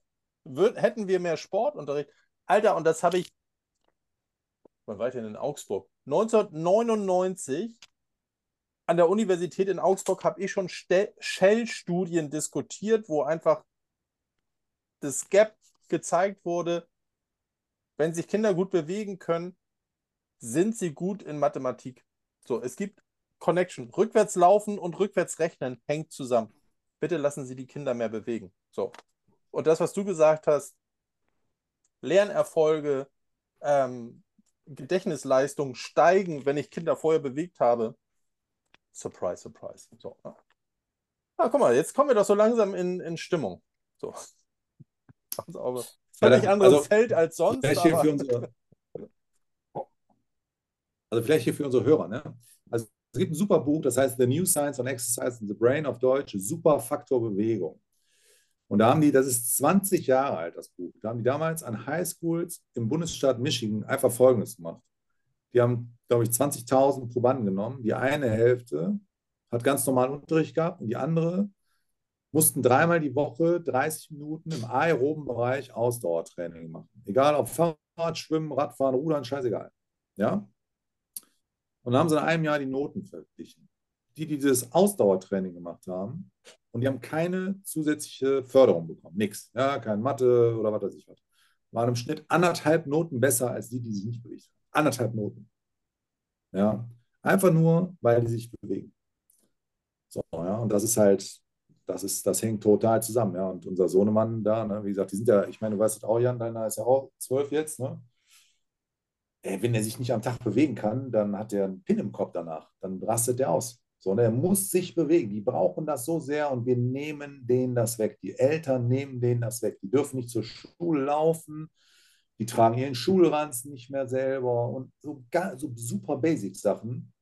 Speaker 1: würd, hätten wir mehr Sportunterricht. Alter, und das habe ich, war ich denn in Augsburg? 1999 an der Universität in Augsburg habe ich schon Shell-Studien diskutiert, wo einfach das Gap gezeigt wurde, wenn sich Kinder gut bewegen können, sind sie gut in Mathematik. So, es gibt Connection. Rückwärts laufen und rückwärts rechnen hängt zusammen. Bitte lassen Sie die Kinder mehr bewegen. So. Und das, was du gesagt hast, Lernerfolge, ähm, Gedächtnisleistung steigen, wenn ich Kinder vorher bewegt habe. Surprise, surprise. So, ne? Ah, guck mal, jetzt kommen wir doch so langsam in, in Stimmung. So. [LAUGHS] Also, völlig ja, anderes also, Feld als sonst.
Speaker 3: Vielleicht hier für unsere, also vielleicht hier für unsere Hörer. Ne? Also es gibt ein super Buch, das heißt The New Science on Exercise in the Brain auf Deutsch, Super Faktor Bewegung. Und da haben die, das ist 20 Jahre alt, das Buch, da haben die damals an Highschools im Bundesstaat Michigan einfach Folgendes gemacht. Die haben, glaube ich, 20.000 Probanden genommen. Die eine Hälfte hat ganz normalen Unterricht gehabt und die andere mussten dreimal die Woche 30 Minuten im aeroben Bereich Ausdauertraining machen. Egal ob Fahrrad, Schwimmen, Radfahren, Rudern, scheißegal. Ja? Und dann haben sie in einem Jahr die Noten verglichen. Die, die dieses Ausdauertraining gemacht haben, und die haben keine zusätzliche Förderung bekommen. Nix. Ja, kein Mathe oder was weiß ich was. Waren im Schnitt anderthalb Noten besser als die, die sich nicht bewegt haben. Anderthalb Noten. Ja. Einfach nur, weil die sich bewegen. So, ja, und das ist halt, das ist, das hängt total zusammen, ja. Und unser Sohnemann da, ne, wie gesagt, die sind ja, ich meine, du weißt es auch, Jan, deiner ist ja auch zwölf jetzt, ne? Ey, wenn er sich nicht am Tag bewegen kann, dann hat er einen Pin im Kopf danach. Dann rastet er aus. So, und er muss sich bewegen. Die brauchen das so sehr und wir nehmen denen das weg. Die Eltern nehmen denen das weg. Die dürfen nicht zur Schule laufen. Die tragen ihren Schulranzen nicht mehr selber und so, so super Basic-Sachen,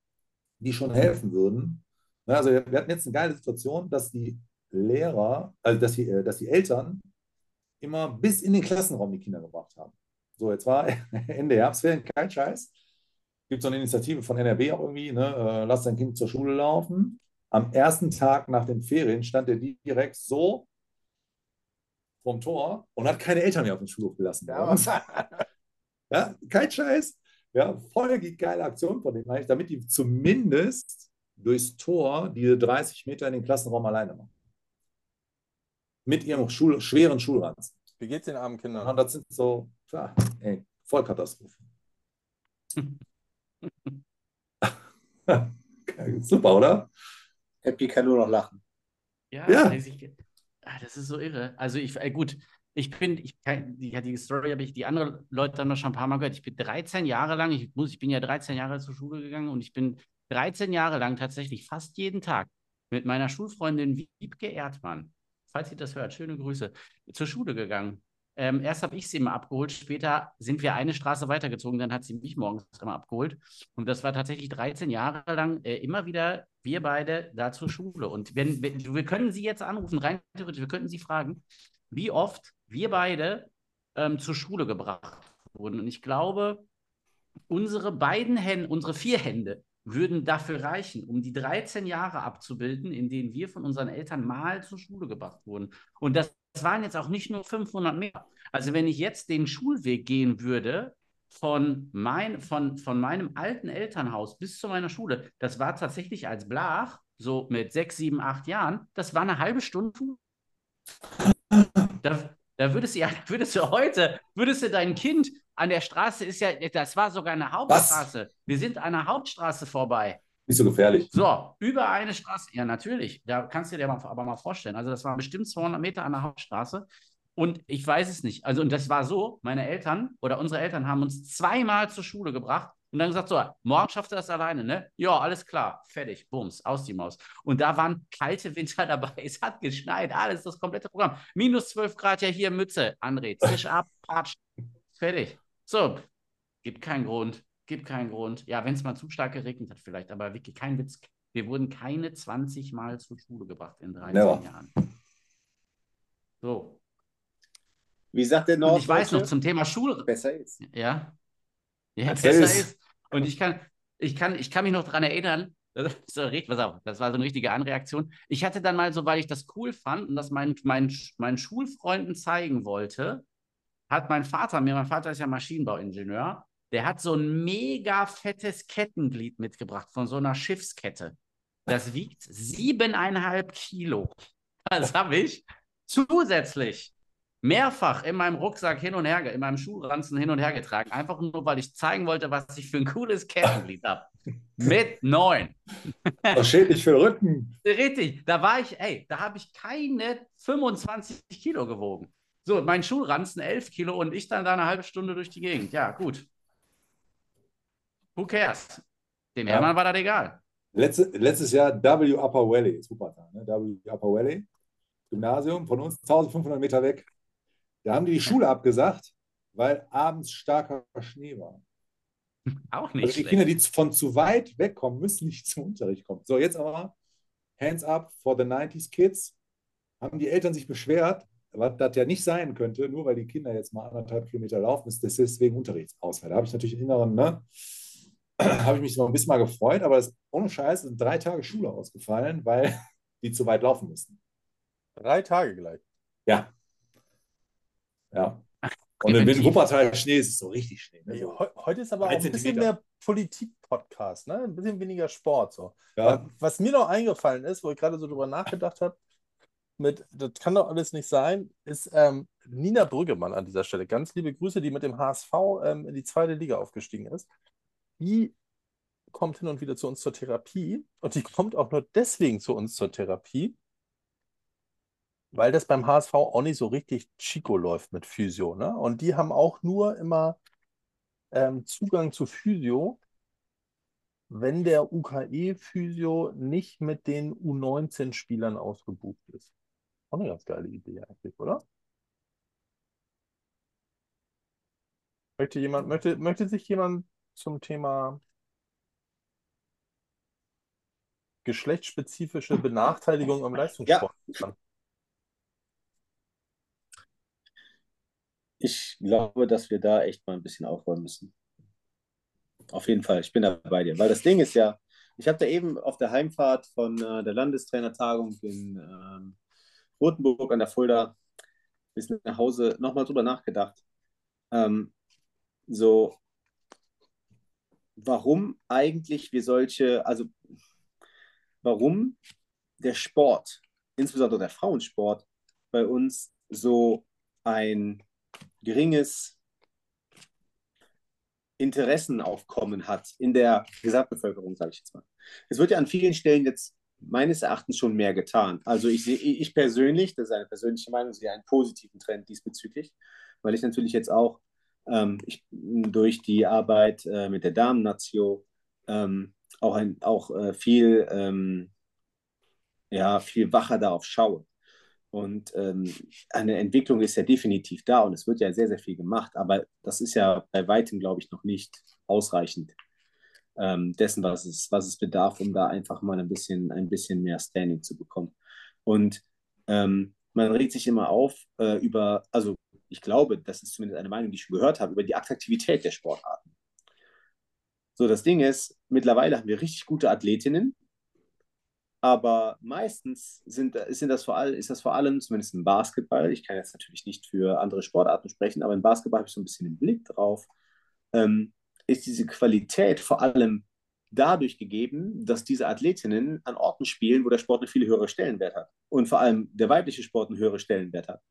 Speaker 3: die schon helfen würden. Also wir hatten jetzt eine geile Situation, dass die Lehrer, also dass die, äh, dass die Eltern immer bis in den Klassenraum die Kinder gebracht haben. So, jetzt war [LAUGHS] Ende Herbstferien, kein Scheiß. Gibt so eine Initiative von NRW auch irgendwie, ne? Äh, lass dein Kind zur Schule laufen. Am ersten Tag nach den Ferien stand er direkt so vom Tor und hat keine Eltern mehr auf den Schulhof gelassen. Ja, [LAUGHS] ja kein Scheiß. Ja, voll geile Aktion von dem eigentlich, damit die zumindest durchs Tor diese 30 Meter in den Klassenraum alleine machen. Mit ihrem Schul schweren Schulranzen.
Speaker 1: Wie geht's den armen Kindern?
Speaker 3: Und das sind so, klar, ey, Vollkatastrophe. [LAUGHS] Super, oder?
Speaker 4: Happy kann nur noch lachen.
Speaker 2: Ja, ja. Also ich, das ist so irre. Also ich, äh, gut, ich bin, ich, ja, die Story habe ich die anderen Leute dann noch schon ein paar Mal gehört. Ich bin 13 Jahre lang, ich muss, ich bin ja 13 Jahre zur Schule gegangen und ich bin 13 Jahre lang tatsächlich fast jeden Tag mit meiner Schulfreundin Wiebke Erdmann, falls ihr das hört, schöne Grüße, zur Schule gegangen. Ähm, erst habe ich sie immer abgeholt, später sind wir eine Straße weitergezogen, dann hat sie mich morgens immer abgeholt. Und das war tatsächlich 13 Jahre lang äh, immer wieder wir beide da zur Schule. Und wenn, wenn, wir können sie jetzt anrufen, rein theoretisch, wir könnten sie fragen, wie oft wir beide ähm, zur Schule gebracht wurden. Und ich glaube, unsere beiden Hände, unsere vier Hände würden dafür reichen, um die 13 Jahre abzubilden, in denen wir von unseren Eltern mal zur Schule gebracht wurden. Und das waren jetzt auch nicht nur 500 Meter. Also wenn ich jetzt den Schulweg gehen würde von, mein, von, von meinem alten Elternhaus bis zu meiner Schule, das war tatsächlich als Blach, so mit sechs, sieben, acht Jahren, das war eine halbe Stunde. Da, da würdest du ja, [LAUGHS] würdest du heute, würdest du dein Kind an der Straße ist ja, das war sogar eine Hauptstraße. Was? Wir sind an einer Hauptstraße vorbei.
Speaker 3: Nicht so gefährlich.
Speaker 2: So, über eine Straße. Ja, natürlich. Da kannst du dir aber mal vorstellen. Also, das waren bestimmt 200 Meter an der Hauptstraße. Und ich weiß es nicht. Also, und das war so: meine Eltern oder unsere Eltern haben uns zweimal zur Schule gebracht und dann gesagt: So, morgen schafft er das alleine, ne? Ja, alles klar. Fertig. Bums. Aus die Maus. Und da waren kalte Winter [LAUGHS] dabei. Es hat geschneit. Alles, das komplette Programm. Minus 12 Grad ja hier Mütze. André, Tisch ab, Patsch. Fertig. So, gibt keinen Grund. Gibt keinen Grund. Ja, wenn es mal zu stark geregnet hat, vielleicht, aber wirklich kein Witz. Wir wurden keine 20 Mal zur Schule gebracht in 13 ja. Jahren. So.
Speaker 4: Wie sagt der Nord?
Speaker 2: ich weiß noch zum Thema Schule.
Speaker 4: Besser ist.
Speaker 2: Ja. Ja, besser, besser ist. ist. Und ich kann, ich kann, ich kann mich noch daran erinnern, [LAUGHS] das war so eine richtige Anreaktion. Ich hatte dann mal so, weil ich das cool fand und das meinen, meinen, meinen Schulfreunden zeigen wollte, hat mein Vater mir, mein Vater ist ja Maschinenbauingenieur, der hat so ein mega fettes Kettenglied mitgebracht von so einer Schiffskette. Das wiegt siebeneinhalb Kilo. [LAUGHS] Das habe ich zusätzlich mehrfach in meinem Rucksack hin und her, in meinem Schuhranzen hin und her getragen. Einfach nur, weil ich zeigen wollte, was ich für ein cooles Kettenglied habe. Mit neun.
Speaker 3: Das schädlich für den Rücken.
Speaker 2: Richtig. Da war ich, ey, da habe ich keine 25 Kilo gewogen. So, mein Schulranzen 11 Kilo und ich dann da eine halbe Stunde durch die Gegend. Ja, gut. Who cares? Dem ja. Hermann war das egal.
Speaker 3: Letzte, letztes Jahr W Upper Valley, super, ne? W Upper Valley, Gymnasium, von uns 1500 Meter weg. Da haben die die Schule abgesagt, weil abends starker Schnee war.
Speaker 2: Auch nicht. Also
Speaker 3: die Kinder, die von zu weit wegkommen, müssen nicht [LAUGHS] zum Unterricht kommen. So, jetzt aber Hands up for the 90s Kids. Haben die Eltern sich beschwert, was das ja nicht sein könnte, nur weil die Kinder jetzt mal anderthalb Kilometer laufen, ist das deswegen Unterrichtsausfall. Da habe ich natürlich inneren, ne? [CLEARS THROAT] habe ich mich so ein bisschen mal gefreut, aber das, ohne Scheiß sind drei Tage Schule ausgefallen, weil [LAUGHS] die zu weit laufen mussten.
Speaker 1: Drei Tage gleich.
Speaker 3: Ja. Ja. Und in. Wuppertal Schnee ist es so richtig Schnee. Ne? So.
Speaker 1: heu- Heute ist aber auch ein bisschen mehr Politik-Podcast, ne? Ein bisschen weniger Sport. So.
Speaker 3: Ja.
Speaker 1: Was mir noch eingefallen ist, wo ich gerade so drüber nachgedacht habe, mit, das kann doch alles nicht sein, ist ähm, Nina Brüggemann an dieser Stelle. Ganz liebe Grüße, die mit dem HSV ähm, in die zweite Liga aufgestiegen ist. Die kommt hin und wieder zu uns zur Therapie und die kommt auch nur deswegen zu uns zur Therapie, weil das beim HSV auch nicht so richtig Chico läuft mit Physio. Ne? Und die haben auch nur immer ähm, Zugang zu Physio, wenn der UKE-Physio nicht mit den U19-Spielern ausgebucht ist. Auch eine ganz geile Idee eigentlich, oder? Möchte jemand, möchte, möchte sich jemand zum Thema geschlechtsspezifische Benachteiligung im Leistungssport äußern?
Speaker 4: Ich glaube, dass wir da echt mal ein bisschen aufräumen müssen. Auf jeden Fall, ich bin da bei dir. Weil das Ding ist ja, ich habe da eben auf der Heimfahrt von äh, der Landestrainertagung in ähm, Rotenburg an der Fulda bis nach Hause nochmal drüber nachgedacht. Ähm, so, warum eigentlich wir solche, also warum der Sport, insbesondere der Frauensport, bei uns so ein geringes Interessenaufkommen hat in der Gesamtbevölkerung, sage ich jetzt mal. Es wird ja an vielen Stellen jetzt meines Erachtens schon mehr getan. Also ich sehe, ich persönlich, das ist eine persönliche Meinung, sehe einen positiven Trend diesbezüglich, weil ich natürlich jetzt auch ähm, ich, durch die Arbeit äh, mit der Damennatio ähm, auch, ein, auch äh, viel, ähm, ja, viel wacher darauf schaue. Und ähm, eine Entwicklung ist ja definitiv da und es wird ja sehr, sehr viel gemacht, aber das ist ja bei weitem, glaube ich, noch nicht ausreichend ähm, dessen, was es, was es bedarf, um da einfach mal ein bisschen, ein bisschen mehr Standing zu bekommen. Und ähm, man regt sich immer auf äh, über, also ich glaube, das ist zumindest eine Meinung, die ich schon gehört habe, über die Attraktivität der Sportarten. So, das Ding ist, mittlerweile haben wir richtig gute Athletinnen, aber meistens sind, sind das vor allem, ist das vor allem, zumindest im Basketball, ich kann jetzt natürlich nicht für andere Sportarten sprechen, aber im Basketball habe ich so ein bisschen den Blick drauf, ähm, ist diese Qualität vor allem dadurch gegeben, dass diese Athletinnen an Orten spielen, wo der Sport einen viel höheren Stellenwert hat. Und vor allem der weibliche Sport einen höheren Stellenwert hat.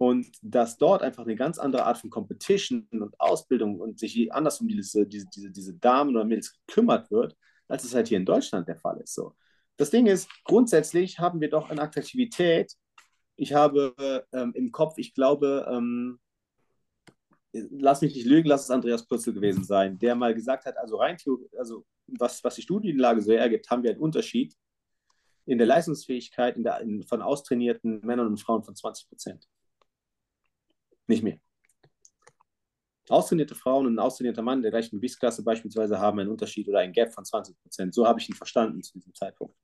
Speaker 4: Und dass dort einfach eine ganz andere Art von Competition und Ausbildung und sich anders um diese, diese, diese, diese Damen oder Mädels gekümmert wird, als es halt hier in Deutschland der Fall ist. So. Das Ding ist, grundsätzlich haben wir doch eine Attraktivität. Ich habe ähm, im Kopf, ich glaube, ähm, lass mich nicht lügen, lass es Andreas Pürzel gewesen sein, der mal gesagt hat, also rein also was, was die Studienlage so hergibt, haben wir einen Unterschied in der Leistungsfähigkeit in der, in, von austrainierten Männern und Frauen von 20 Prozent. Nicht mehr. Austrainierte Frauen und ein austrainierter Mann der gleichen Gewichtsklasse beispielsweise haben einen Unterschied oder ein Gap von 20 Prozent. So habe ich ihn verstanden zu diesem Zeitpunkt.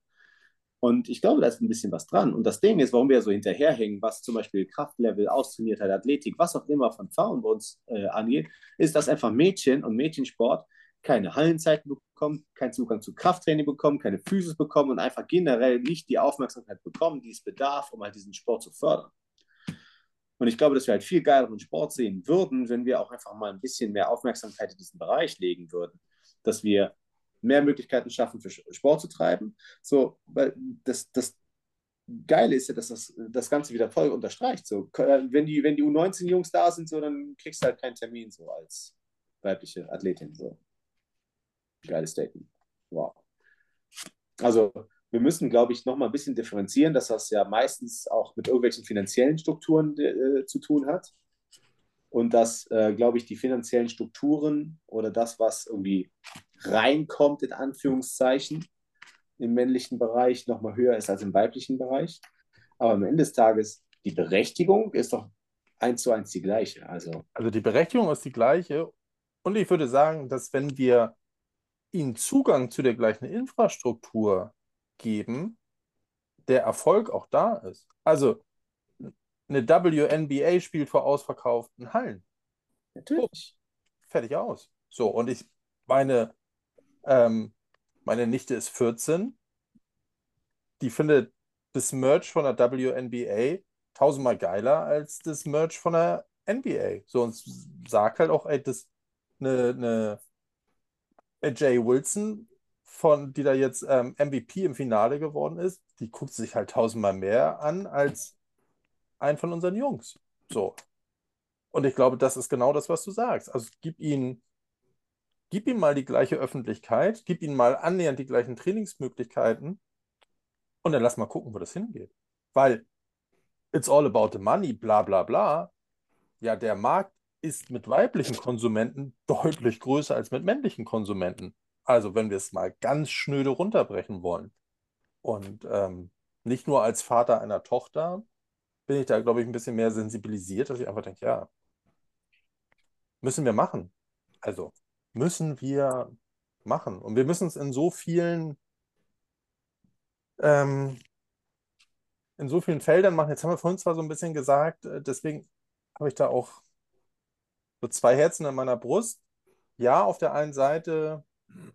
Speaker 4: Und ich glaube, da ist ein bisschen was dran. Und das Ding ist, warum wir so hinterherhängen, was zum Beispiel Kraftlevel, Austrainiertheit, Athletik, was auch immer von Frauen bei uns äh, angeht, ist, dass einfach Mädchen und Mädchensport keine Hallenzeiten bekommen, keinen Zugang zu Krafttraining bekommen, keine Physis bekommen und einfach generell nicht die Aufmerksamkeit bekommen, die es bedarf, um halt diesen Sport zu fördern. Und ich glaube, dass wir halt viel geileren Sport sehen würden, wenn wir auch einfach mal ein bisschen mehr Aufmerksamkeit in diesen Bereich legen würden. Dass wir mehr Möglichkeiten schaffen, für Sport zu treiben. So, weil das, das Geile ist ja, dass das, das Ganze wieder voll unterstreicht. So, wenn die, wenn die U19-Jungs da sind, so, dann kriegst du halt keinen Termin so als weibliche Athletin. So. Geiles Statement. Wow. Also, wir müssen, glaube ich, noch mal ein bisschen differenzieren, dass das ja meistens auch mit irgendwelchen finanziellen Strukturen äh, zu tun hat. Und dass, äh, glaube ich, die finanziellen Strukturen oder das, was irgendwie reinkommt, in Anführungszeichen, im männlichen Bereich noch mal höher ist als im weiblichen Bereich. Aber am Ende des Tages, die Berechtigung ist doch eins zu eins die gleiche. Also,
Speaker 1: also die Berechtigung ist die gleiche. Und ich würde sagen, dass wenn wir ihnen Zugang zu der gleichen Infrastruktur geben, der Erfolg auch da ist. Also eine WNBA spielt vor ausverkauften Hallen.
Speaker 4: Natürlich.
Speaker 1: Oh, fertig aus. So, und ich meine, ähm, meine Nichte ist 14, die findet das Merch von der WNBA tausendmal geiler als das Merch von der NBA. So, und sag halt auch, ey, das eine, eine Jay Wilson, von, die da jetzt ähm, MVP im Finale geworden ist, die guckt sich halt tausendmal mehr an als ein von unseren Jungs. So. Und ich glaube, das ist genau das, was du sagst. Also gib ihnen, gib ihm mal die gleiche Öffentlichkeit, gib ihnen mal annähernd die gleichen Trainingsmöglichkeiten und dann lass mal gucken, wo das hingeht. Weil it's all about the money, bla bla bla. Ja, der Markt ist mit weiblichen Konsumenten deutlich größer als mit männlichen Konsumenten. Also wenn wir es mal ganz schnöde runterbrechen wollen. Und ähm, nicht nur als Vater einer Tochter bin ich da, glaube ich, ein bisschen mehr sensibilisiert, dass ich einfach denke, ja, müssen wir machen. Also müssen wir machen. Und wir müssen es in so vielen ähm, in so vielen Feldern machen. Jetzt haben wir vorhin zwar so ein bisschen gesagt, äh, deswegen habe ich da auch so zwei Herzen in meiner Brust. Ja, auf der einen Seite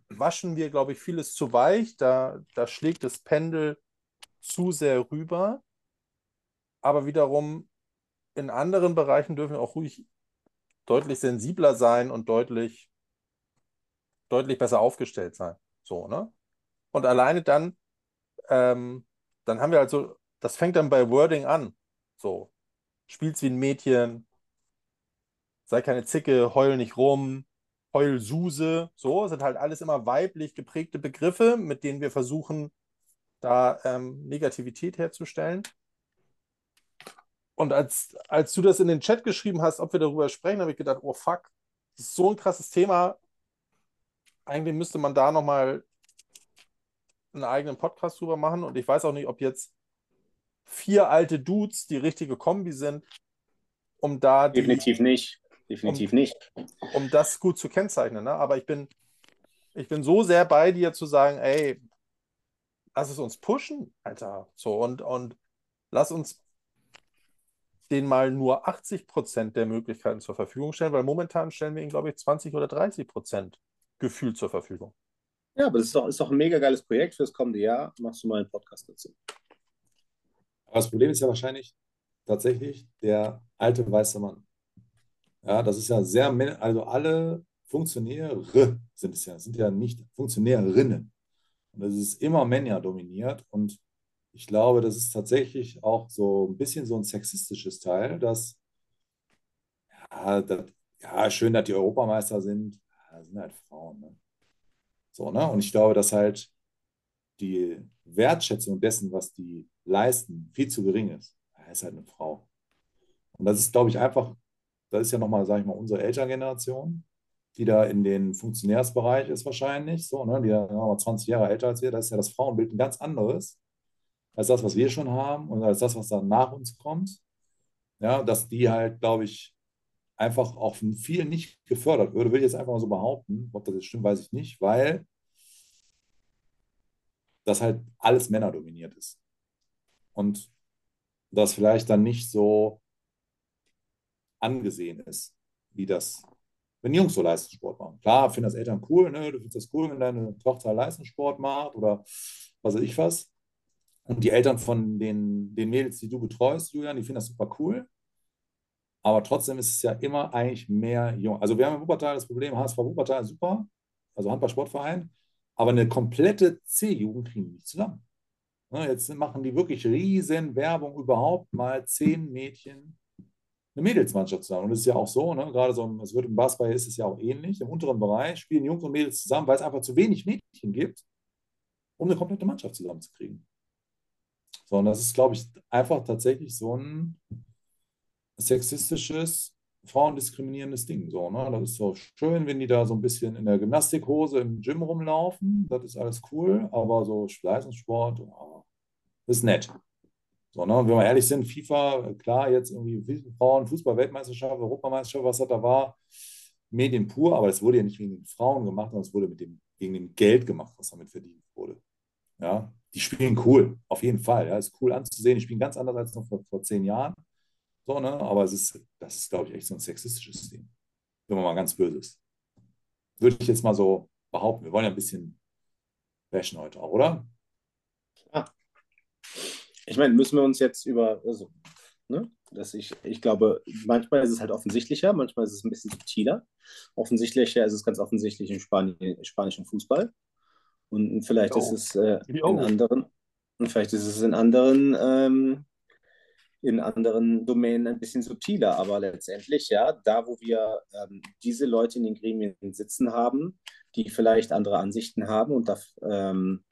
Speaker 1: waschen wir, glaube ich, vieles zu weich. Da, da schlägt das Pendel zu sehr rüber. Aber wiederum in anderen Bereichen dürfen wir auch ruhig deutlich sensibler sein und deutlich, deutlich besser aufgestellt sein. So, ne? Und alleine dann, ähm, dann haben wir also, das fängt dann bei Wording an. So, spiel's wie ein Mädchen, sei keine Zicke, heul nicht rum, heul Suse, so, sind halt alles immer weiblich geprägte Begriffe, mit denen wir versuchen, da ähm, Negativität herzustellen. Und als, als du das in den Chat geschrieben hast, ob wir darüber sprechen, habe ich gedacht, oh fuck, das ist so ein krasses Thema. Eigentlich müsste man da nochmal einen eigenen Podcast drüber machen. Und ich weiß auch nicht, ob jetzt vier alte Dudes die richtige Kombi sind, um da
Speaker 4: die, Definitiv nicht. Definitiv
Speaker 1: um,
Speaker 4: nicht.
Speaker 1: Um das gut zu kennzeichnen. Ne? Aber ich bin, ich bin so sehr bei dir zu sagen, ey, lass es uns pushen, Alter. So, und, und lass uns den mal nur 80 Prozent der Möglichkeiten zur Verfügung stellen, weil momentan stellen wir ihnen, glaube ich, 20 oder 30 Prozent gefühlt zur Verfügung.
Speaker 4: Ja, aber das ist doch, ist doch ein mega geiles Projekt fürs kommende Jahr. Machst du mal einen Podcast dazu.
Speaker 3: Aber das Problem ist ja wahrscheinlich tatsächlich der alte weiße Mann. Ja, das ist ja sehr, also alle Funktionäre sind es ja, sind ja nicht Funktionärinnen. Und das ist immer Männer dominiert. Und ich glaube, das ist tatsächlich auch so ein bisschen so ein sexistisches Teil, dass, ja, das, ja schön, dass die Europameister sind, ja, sind halt Frauen. Ne? So, ne? Und ich glaube, dass halt die Wertschätzung dessen, was die leisten, viel zu gering ist. Er ist halt eine Frau. Und das ist, glaube ich, einfach, das ist ja nochmal, sage ich mal, unsere Elterngeneration, die da in den Funktionärsbereich ist wahrscheinlich, so, ne, die ja nochmal 20 Jahre älter als wir, da ist ja das Frauenbild ein ganz anderes als das, was wir schon haben und als das, was dann nach uns kommt. Ja, dass die halt, glaube ich, einfach auch von vielen nicht gefördert würde, würde ich jetzt einfach mal so behaupten. Ob das jetzt stimmt, weiß ich nicht, weil das halt alles Männer dominiert ist. Und das vielleicht dann nicht so angesehen ist, wie das, wenn Jungs so Leistungssport machen. Klar, finden das Eltern cool, ne? Du findest das cool, wenn deine Tochter Leistungssport macht oder was weiß ich was. Und die Eltern von den, den Mädels, die du betreust, Julian, die finden das super cool. Aber trotzdem ist es ja immer eigentlich mehr jung. Also wir haben in Wuppertal das Problem, HSV Wuppertal super, also Handball-Sportverein, aber eine komplette C-Jugend kriegen die nicht zusammen. Ne, jetzt machen die wirklich riesen Werbung überhaupt mal zehn Mädchen eine Mädelsmannschaft zusammen. Und es ist ja auch so, ne, gerade so, es wird im Basketball ist es ja auch ähnlich. Im unteren Bereich spielen Jungs und Mädels zusammen, weil es einfach zu wenig Mädchen gibt, um eine komplette Mannschaft zusammenzukriegen. So, und das ist, glaube ich, einfach tatsächlich so ein sexistisches, frauendiskriminierendes Ding. So, ne? Das ist so schön, wenn die da so ein bisschen in der Gymnastikhose im Gym rumlaufen. Das ist alles cool, aber so Leistungssport, oh, ist nett. So, ne? Und wenn wir ehrlich sind, FIFA, klar, jetzt irgendwie Frauen, Fußball-Weltmeisterschaft, Europameisterschaft, was das da war, Medien pur, aber das wurde ja nicht wegen den Frauen gemacht, sondern es wurde mit dem, gegen dem Geld gemacht, was damit verdient wurde. Ja, die spielen cool, auf jeden Fall. Ja, ist cool anzusehen. Die spielen ganz anders als noch vor, vor zehn Jahren. So, ne? Aber es ist, das ist, glaube ich, echt so ein sexistisches Ding. Wenn man mal ganz böse ist. Würde ich jetzt mal so behaupten. Wir wollen ja ein bisschen bashen heute auch, oder?
Speaker 4: Ich meine, müssen wir uns jetzt über, also, ne, dass ich, ich glaube, manchmal ist es halt offensichtlicher, manchmal ist es ein bisschen subtiler. Offensichtlicher ist es ganz offensichtlich im Spani spanischen Fußball. Und vielleicht oh. ist es äh, in anderen, und vielleicht ist es in anderen, ähm, in anderen Domänen ein bisschen subtiler, aber letztendlich, ja, da wo wir ähm, diese Leute in den Gremien sitzen haben, die vielleicht andere Ansichten haben und da ähm,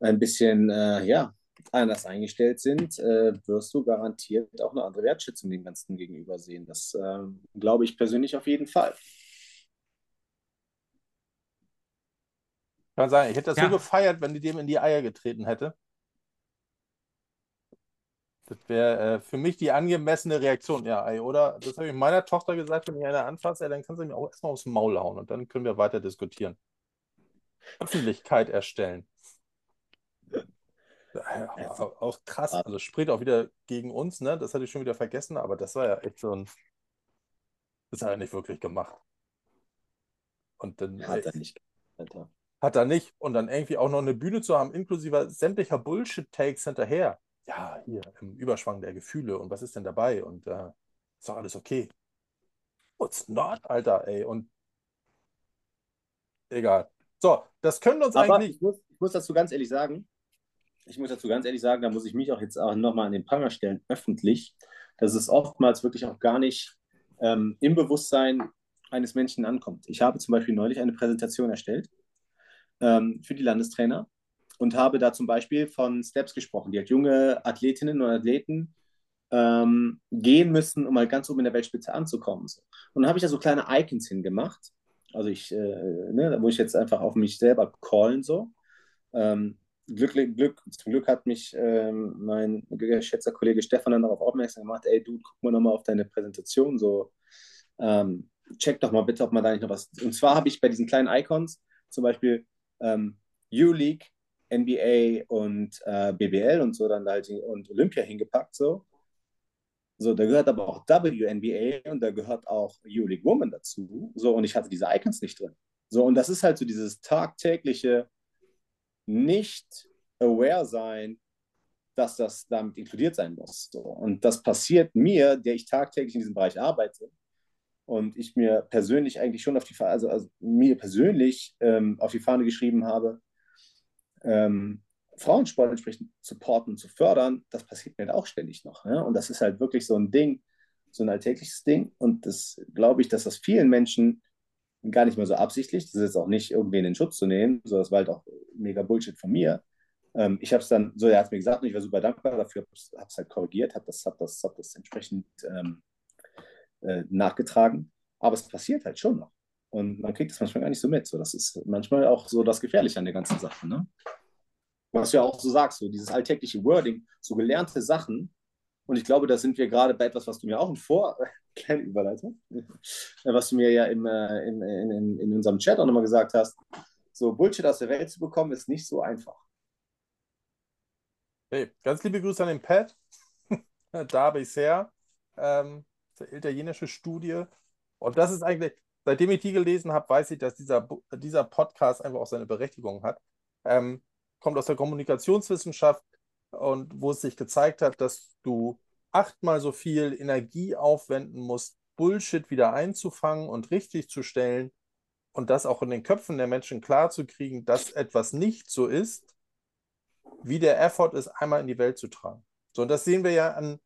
Speaker 4: ein bisschen, äh, ja, anders eingestellt sind, äh, wirst du garantiert auch eine andere Wertschätzung dem Ganzen gegenüber sehen. Das äh, glaube ich persönlich auf jeden Fall.
Speaker 1: Kann sein, ich hätte das ja. so gefeiert, wenn die dem in die Eier getreten hätte. Das wäre äh, für mich die angemessene Reaktion, ja, ey, oder? Das habe ich meiner Tochter gesagt, wenn ich eine anfasse, dann kann sie mir auch erstmal aufs Maul hauen und dann können wir weiter diskutieren. Öffentlichkeit erstellen. Ja, auch krass, also spricht auch wieder gegen uns, ne? Das hatte ich schon wieder vergessen, aber das war ja echt so ein. Das hat er nicht wirklich gemacht. Und dann.
Speaker 4: Hat er nicht.
Speaker 1: Alter. Hat er nicht. Und dann irgendwie auch noch eine Bühne zu haben, inklusive sämtlicher Bullshit-Takes hinterher. Ja, hier im Überschwang der Gefühle und was ist denn dabei? Und äh, ist doch alles okay. What's not, Alter, ey. Und egal. So, das können uns
Speaker 4: Aber
Speaker 1: eigentlich.
Speaker 4: Ich muss, ich muss dazu ganz ehrlich sagen, ich muss dazu ganz ehrlich sagen, da muss ich mich auch jetzt auch nochmal an den Pranger stellen, öffentlich, dass es oftmals wirklich auch gar nicht ähm, im Bewusstsein eines Menschen ankommt. Ich habe zum Beispiel neulich eine Präsentation erstellt ähm, für die Landestrainer und habe da zum Beispiel von Steps gesprochen, die halt junge Athletinnen und Athleten ähm, gehen müssen, um mal ganz oben in der Weltspitze anzukommen. Und dann habe ich da so kleine Icons hingemacht, also ich, äh, ne, wo ich jetzt einfach auf mich selber callen so. Ähm, Glück, Glück, zum Glück hat mich ähm, mein geschätzter Kollege Stefan dann darauf aufmerksam gemacht, ey, du, guck mal nochmal auf deine Präsentation, so, ähm, check doch mal bitte, ob man da nicht noch was. Und zwar habe ich bei diesen kleinen Icons zum Beispiel ähm, U-League, NBA und äh, BBL und so dann halt und Olympia hingepackt, so. So, da gehört aber auch WNBA und da gehört auch U-League Woman dazu. So, und ich hatte diese Icons nicht drin. So, und das ist halt so dieses tagtägliche nicht aware sein, dass das damit inkludiert sein muss. So. Und das passiert mir, der ich tagtäglich in diesem Bereich arbeite und ich mir persönlich eigentlich schon auf die Fahne, also, also mir persönlich ähm, auf die Fahne geschrieben habe, ähm, Frauensport entsprechend zu supporten zu fördern, das passiert mir halt auch ständig noch. Ja? Und das ist halt wirklich so ein Ding, so ein alltägliches Ding. Und das glaube ich, dass das vielen Menschen gar nicht mehr so absichtlich. Das ist jetzt auch nicht irgendwen in Schutz zu nehmen, so das war halt auch mega Bullshit von mir. Ähm, ich habe es dann, so er hat es mir gesagt und ich war super dankbar dafür, habe es halt korrigiert, habe das, hab das, hab das entsprechend ähm, äh, nachgetragen. Aber es passiert halt schon noch. Und man kriegt das manchmal gar nicht so mit. So, das ist manchmal auch so das Gefährliche an der ganzen Sache. Ne? Was du ja auch so sagst, so dieses alltägliche Wording, so gelernte Sachen. Und ich glaube, da sind wir gerade bei etwas, was du mir auch im Vor, kleine Überleitung, was du mir ja im, äh, im, in, in unserem Chat auch nochmal gesagt hast, so Bullshit aus der Welt zu bekommen, ist nicht so einfach.
Speaker 1: Hey, ganz liebe Grüße an den Pat. [LAUGHS] da bisher. Ähm, italienische Studie. Und das ist eigentlich, seitdem ich die gelesen habe, weiß ich, dass dieser, dieser Podcast einfach auch seine Berechtigung hat. Ähm, kommt aus der Kommunikationswissenschaft und wo es sich gezeigt hat, dass du achtmal so viel Energie aufwenden musst, Bullshit wieder einzufangen und richtig zu stellen und das auch in den Köpfen der Menschen klarzukriegen, dass etwas nicht so ist, wie der Effort ist, einmal in die Welt zu tragen. So, und das sehen wir ja an,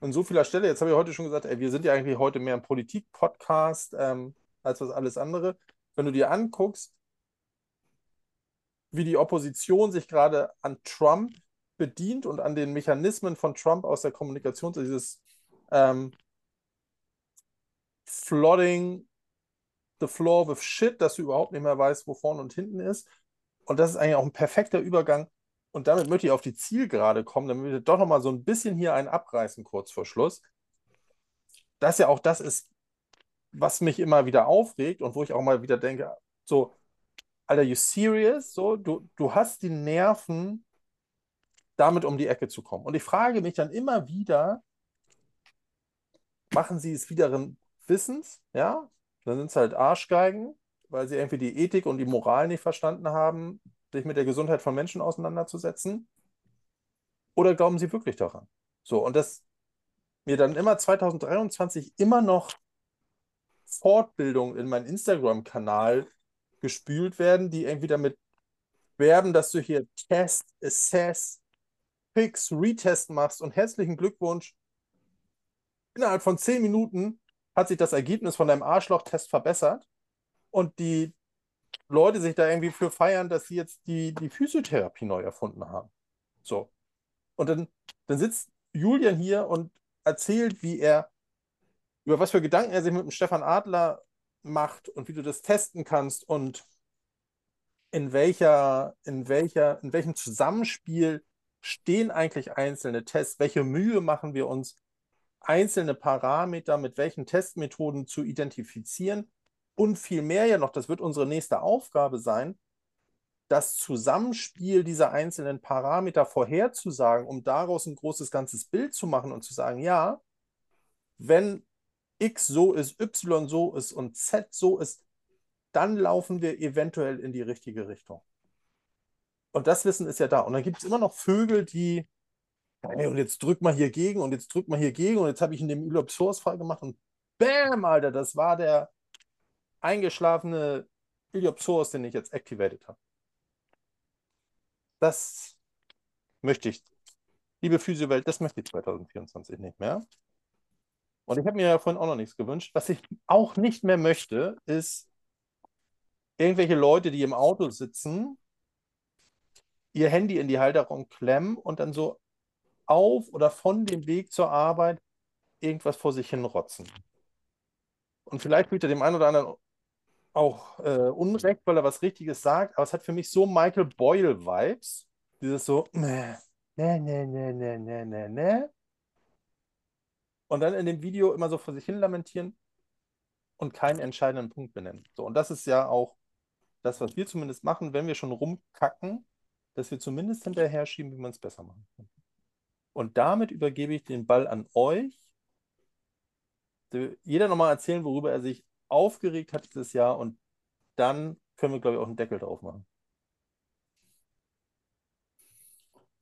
Speaker 1: an so vieler Stelle. Jetzt habe ich heute schon gesagt, ey, wir sind ja eigentlich heute mehr ein Politik-Podcast ähm, als was alles andere. Wenn du dir anguckst, wie die Opposition sich gerade an Trump bedient und an den Mechanismen von Trump aus der Kommunikation, dieses ähm, Flooding the floor with shit, dass du überhaupt nicht mehr weißt, wo vorne und hinten ist. Und das ist eigentlich auch ein perfekter Übergang. Und damit möchte ich auf die Zielgerade kommen, damit wir doch nochmal so ein bisschen hier einen abreißen, kurz vor Schluss. Das ja auch das ist, was mich immer wieder aufregt und wo ich auch mal wieder denke, so, Alter, you serious? So, du, du hast die Nerven, damit um die Ecke zu kommen. Und ich frage mich dann immer wieder, machen sie es wiederum Wissens, ja? Dann sind es halt Arschgeigen, weil sie irgendwie die Ethik und die Moral nicht verstanden haben. sich mit der Gesundheit von Menschen auseinanderzusetzen? Oder glauben sie wirklich daran? So, und dass mir dann immer 2023 immer noch Fortbildungen in meinen Instagram-Kanal gespült werden, die irgendwie damit werben, dass du hier Test, Assess, Fix, Retest machst und herzlichen Glückwunsch. Innerhalb von zehn Minuten hat sich das Ergebnis von deinem Arschloch-Test verbessert und die Leute sich da irgendwie für feiern, dass sie jetzt die, die Physiotherapie neu erfunden haben. So. Und dann, dann sitzt Julian hier und erzählt, wie er, über was für Gedanken er sich mit dem Stefan Adler macht und wie du das testen kannst und in welcher, in welcher, in welchem Zusammenspiel stehen eigentlich einzelne Tests, welche Mühe machen wir uns, einzelne Parameter mit welchen Testmethoden zu identifizieren und viel mehr ja noch, das wird unsere nächste Aufgabe sein, das Zusammenspiel dieser einzelnen Parameter vorherzusagen, um daraus ein großes ganzes Bild zu machen und zu sagen, ja, wenn X so ist, Y so ist und Z so ist, dann laufen wir eventuell in die richtige Richtung. Und das Wissen ist ja da. Und dann gibt es immer noch Vögel, die, hey, und jetzt drück mal hier gegen und jetzt drück mal hier gegen und jetzt habe ich in dem Iliopsoas-Fall gemacht und bam, Alter, das war der eingeschlafene Iliopsoas, den ich jetzt activated habe. Das möchte ich, liebe Physiowelt, das möchte ich 2024 nicht mehr. Und ich habe mir ja vorhin auch noch nichts gewünscht. Was ich auch nicht mehr möchte, ist irgendwelche Leute, die im Auto sitzen, ihr Handy in die Halterung klemmen und dann so auf oder von dem Weg zur Arbeit irgendwas vor sich hin rotzen. Und vielleicht fühlt er dem einen oder anderen auch äh, Unrecht, weil er was Richtiges sagt, aber es hat für mich so Michael Boyle-Vibes. Dieses so, [CLEARS THROAT] ne, ne, ne, ne, ne, ne, ne. Und dann in dem Video immer so vor sich hin lamentieren und keinen entscheidenden Punkt benennen. So, und das ist ja auch das, was wir zumindest machen, wenn wir schon rumkacken, dass wir zumindest hinterher schieben, wie man es besser machen kann. Und damit übergebe ich den Ball an euch. Jeder nochmal erzählen, worüber er sich aufgeregt hat dieses Jahr und dann können wir, glaube ich, auch einen Deckel drauf machen.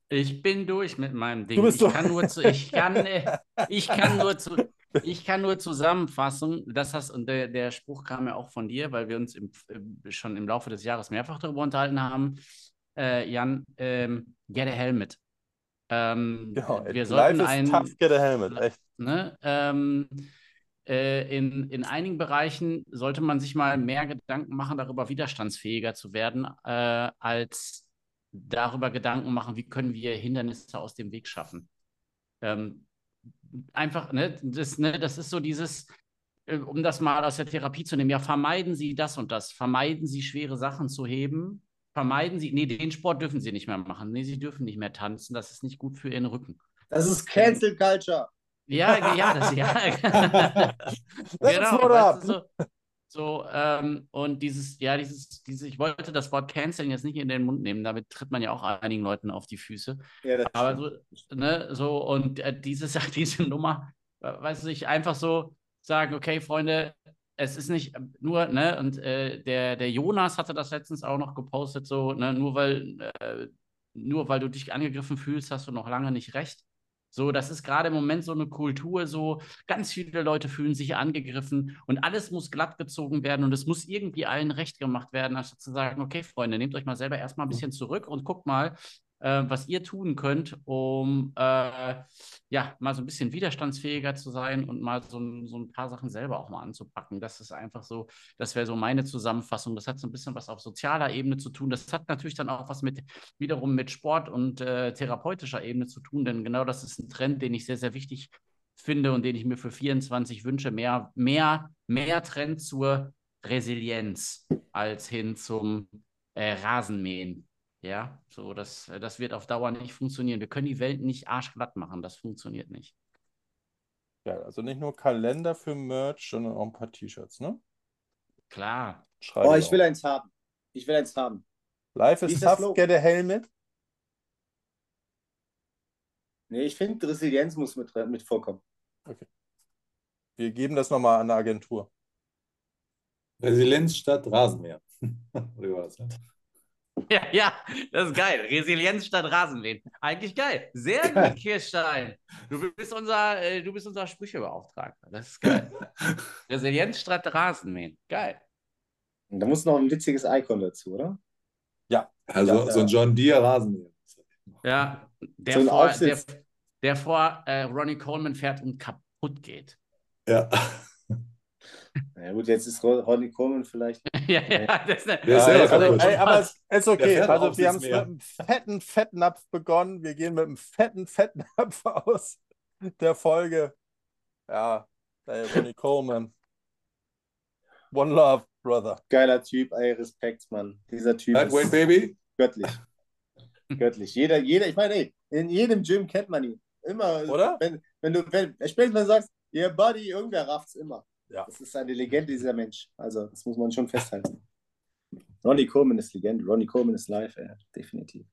Speaker 2: Ich bin durch mit meinem Ding. Ich kann nur zu, ich kann, äh, ich kann nur zu, ich kann nur zusammenfassen, das hast, und der, der Spruch kam ja auch von dir, weil wir uns im, äh, schon im Laufe des Jahres mehrfach darüber unterhalten haben. Äh, Jan, ähm, get a helmet. Ähm,
Speaker 1: Genau,
Speaker 2: wir sollten einen,
Speaker 1: tough, get a helmet. Echt.
Speaker 2: ne, ähm, äh, in, in einigen Bereichen sollte man sich mal mehr Gedanken machen, darüber widerstandsfähiger zu werden, äh, als darüber Gedanken machen, wie können wir Hindernisse aus dem Weg schaffen. Ähm, einfach, ne, das, ne, das ist so dieses, äh, um das mal aus der Therapie zu nehmen, ja, vermeiden Sie das und das, vermeiden Sie schwere Sachen zu heben, vermeiden Sie, nee, den Sport dürfen Sie nicht mehr machen, nee, Sie dürfen nicht mehr tanzen, das ist nicht gut für Ihren Rücken.
Speaker 4: Das ist Cancel Culture.
Speaker 2: Ja, ja, das, ja. [LAUGHS] [LAUGHS] Genau, weißt du, so, so ähm, und dieses, ja, dieses, dieses, ich wollte das Wort Canceling jetzt nicht in den Mund nehmen, damit tritt man ja auch einigen Leuten auf die Füße.
Speaker 4: Ja, das
Speaker 2: Aber so, ne, so und äh, dieses, [LAUGHS] diese Nummer, äh, weißt du, ich einfach so sagen, okay, Freunde, es ist nicht nur, ne, und äh, der, der Jonas hatte das letztens auch noch gepostet, so, ne, nur weil, äh, nur weil du dich angegriffen fühlst, hast du noch lange nicht recht. So, das ist gerade im Moment so eine Kultur, so ganz viele Leute fühlen sich angegriffen und alles muss glatt gezogen werden und es muss irgendwie allen recht gemacht werden, anstatt zu sagen, okay, Freunde, nehmt euch mal selber erstmal ein bisschen zurück und guckt mal, äh, was ihr tun könnt, um äh, ja, mal so ein bisschen widerstandsfähiger zu sein und mal so, ein- so ein paar Sachen selber auch mal anzupacken. Das ist einfach so, das wäre so meine Zusammenfassung. Das hat so ein bisschen was auf sozialer Ebene zu tun. Das hat natürlich dann auch was mit wiederum mit Sport und äh, therapeutischer Ebene zu tun, denn genau das ist ein Trend, den ich sehr, sehr wichtig finde und den ich mir für 24 wünsche. Mehr, mehr, mehr Trend zur Resilienz als hin zum äh, Rasenmähen. Ja, so, das, das wird auf Dauer nicht funktionieren. Wir können die Welt nicht arschglatt machen, das funktioniert nicht.
Speaker 1: Ja, also nicht nur Kalender für Merch, sondern auch ein paar T-Shirts, ne?
Speaker 2: Klar.
Speaker 1: Schreibe
Speaker 4: Oh, ich will
Speaker 1: auch.
Speaker 4: eins haben. Ich will eins haben.
Speaker 1: Life is tough, get a helmet.
Speaker 4: Nee, ich finde, Resilienz muss mit, mit vorkommen.
Speaker 1: Wir geben das nochmal an der Agentur.
Speaker 3: Resilienz statt Rasenmäher. [LAUGHS] Oder das?
Speaker 2: Ja, ja, das ist geil. Resilienz statt Rasenmähen. Eigentlich geil. Sehr gut, Kirstein. Du bist unser, äh, du bist unser Sprüchebeauftragter. Das ist geil. [LAUGHS] Resilienz statt Rasenmähen. Geil.
Speaker 4: Und da muss noch ein witziges Icon dazu, oder?
Speaker 3: Also
Speaker 1: Ja,
Speaker 3: so ein
Speaker 1: ja.
Speaker 3: John Deere Rasenmäher.
Speaker 2: Ja, der
Speaker 4: So
Speaker 2: vor, der, der vor äh, Ronnie Coleman fährt und kaputt geht.
Speaker 3: Ja. [LAUGHS]
Speaker 4: Na gut, jetzt ist Ro- Ronnie Coleman vielleicht. [LAUGHS]
Speaker 2: ja, ja, das ist
Speaker 1: Ja, also, ey, aber es ist okay. Also wir haben es mit einem fetten Fettnapf begonnen. Wir gehen mit einem fetten Fettnapf [LAUGHS] aus der Folge. Ja, ey, Ronnie Coleman. One Love, Brother.
Speaker 4: Geiler Typ, ey, Respekt, Mann. Dieser Typ
Speaker 3: Lightweight
Speaker 4: ist
Speaker 3: Baby.
Speaker 4: göttlich. göttlich. Jeder, jeder, ich meine, ey, in jedem Gym kennt man ihn. Immer.
Speaker 1: Oder?
Speaker 4: Wenn, wenn du, wenn, spätestens wenn du sagst, yeah, Buddy, irgendwer rafft's immer.
Speaker 1: Ja.
Speaker 4: Das ist eine Legende, dieser Mensch. Also, das muss man schon festhalten. [LAUGHS] Ronnie Coleman ist Legende. Ronnie Coleman ist live, ey. Definitiv.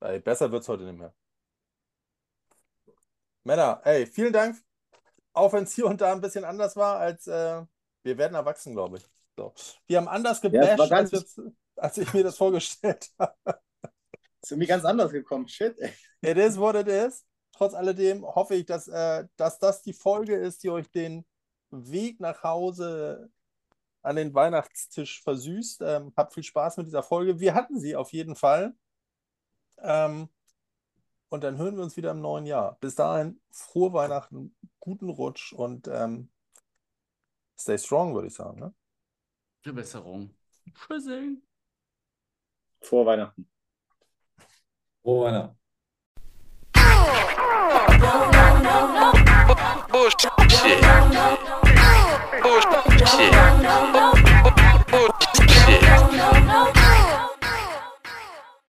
Speaker 1: Ey, besser wird es heute nicht mehr. Männer, ey, vielen Dank. Auch wenn es hier und da ein bisschen anders war, als äh, wir werden erwachsen, glaube ich. So. Wir haben anders
Speaker 4: Ja,
Speaker 1: gebasht, als,
Speaker 4: ganz-
Speaker 1: wir- als ich mir das vorgestellt [LAUGHS] habe.
Speaker 4: Ist irgendwie ganz anders gekommen. Shit, ey.
Speaker 1: It is what it is. Trotz alledem hoffe ich, dass, äh, dass das die Folge ist, die euch den Weg nach Hause an den Weihnachtstisch versüßt. Ähm, habt viel Spaß mit dieser Folge. Wir hatten sie auf jeden Fall. Ähm, und dann hören wir uns wieder im neuen Jahr. Bis dahin, frohe Weihnachten, guten Rutsch und ähm, stay strong, würde ich sagen. Ne?
Speaker 2: Verbesserung. Tschüssing.
Speaker 4: Frohe Weihnachten.
Speaker 3: Frohe Weihnachten. Oh, no, oh, no. Bullshit. Bullshit. Bullshit.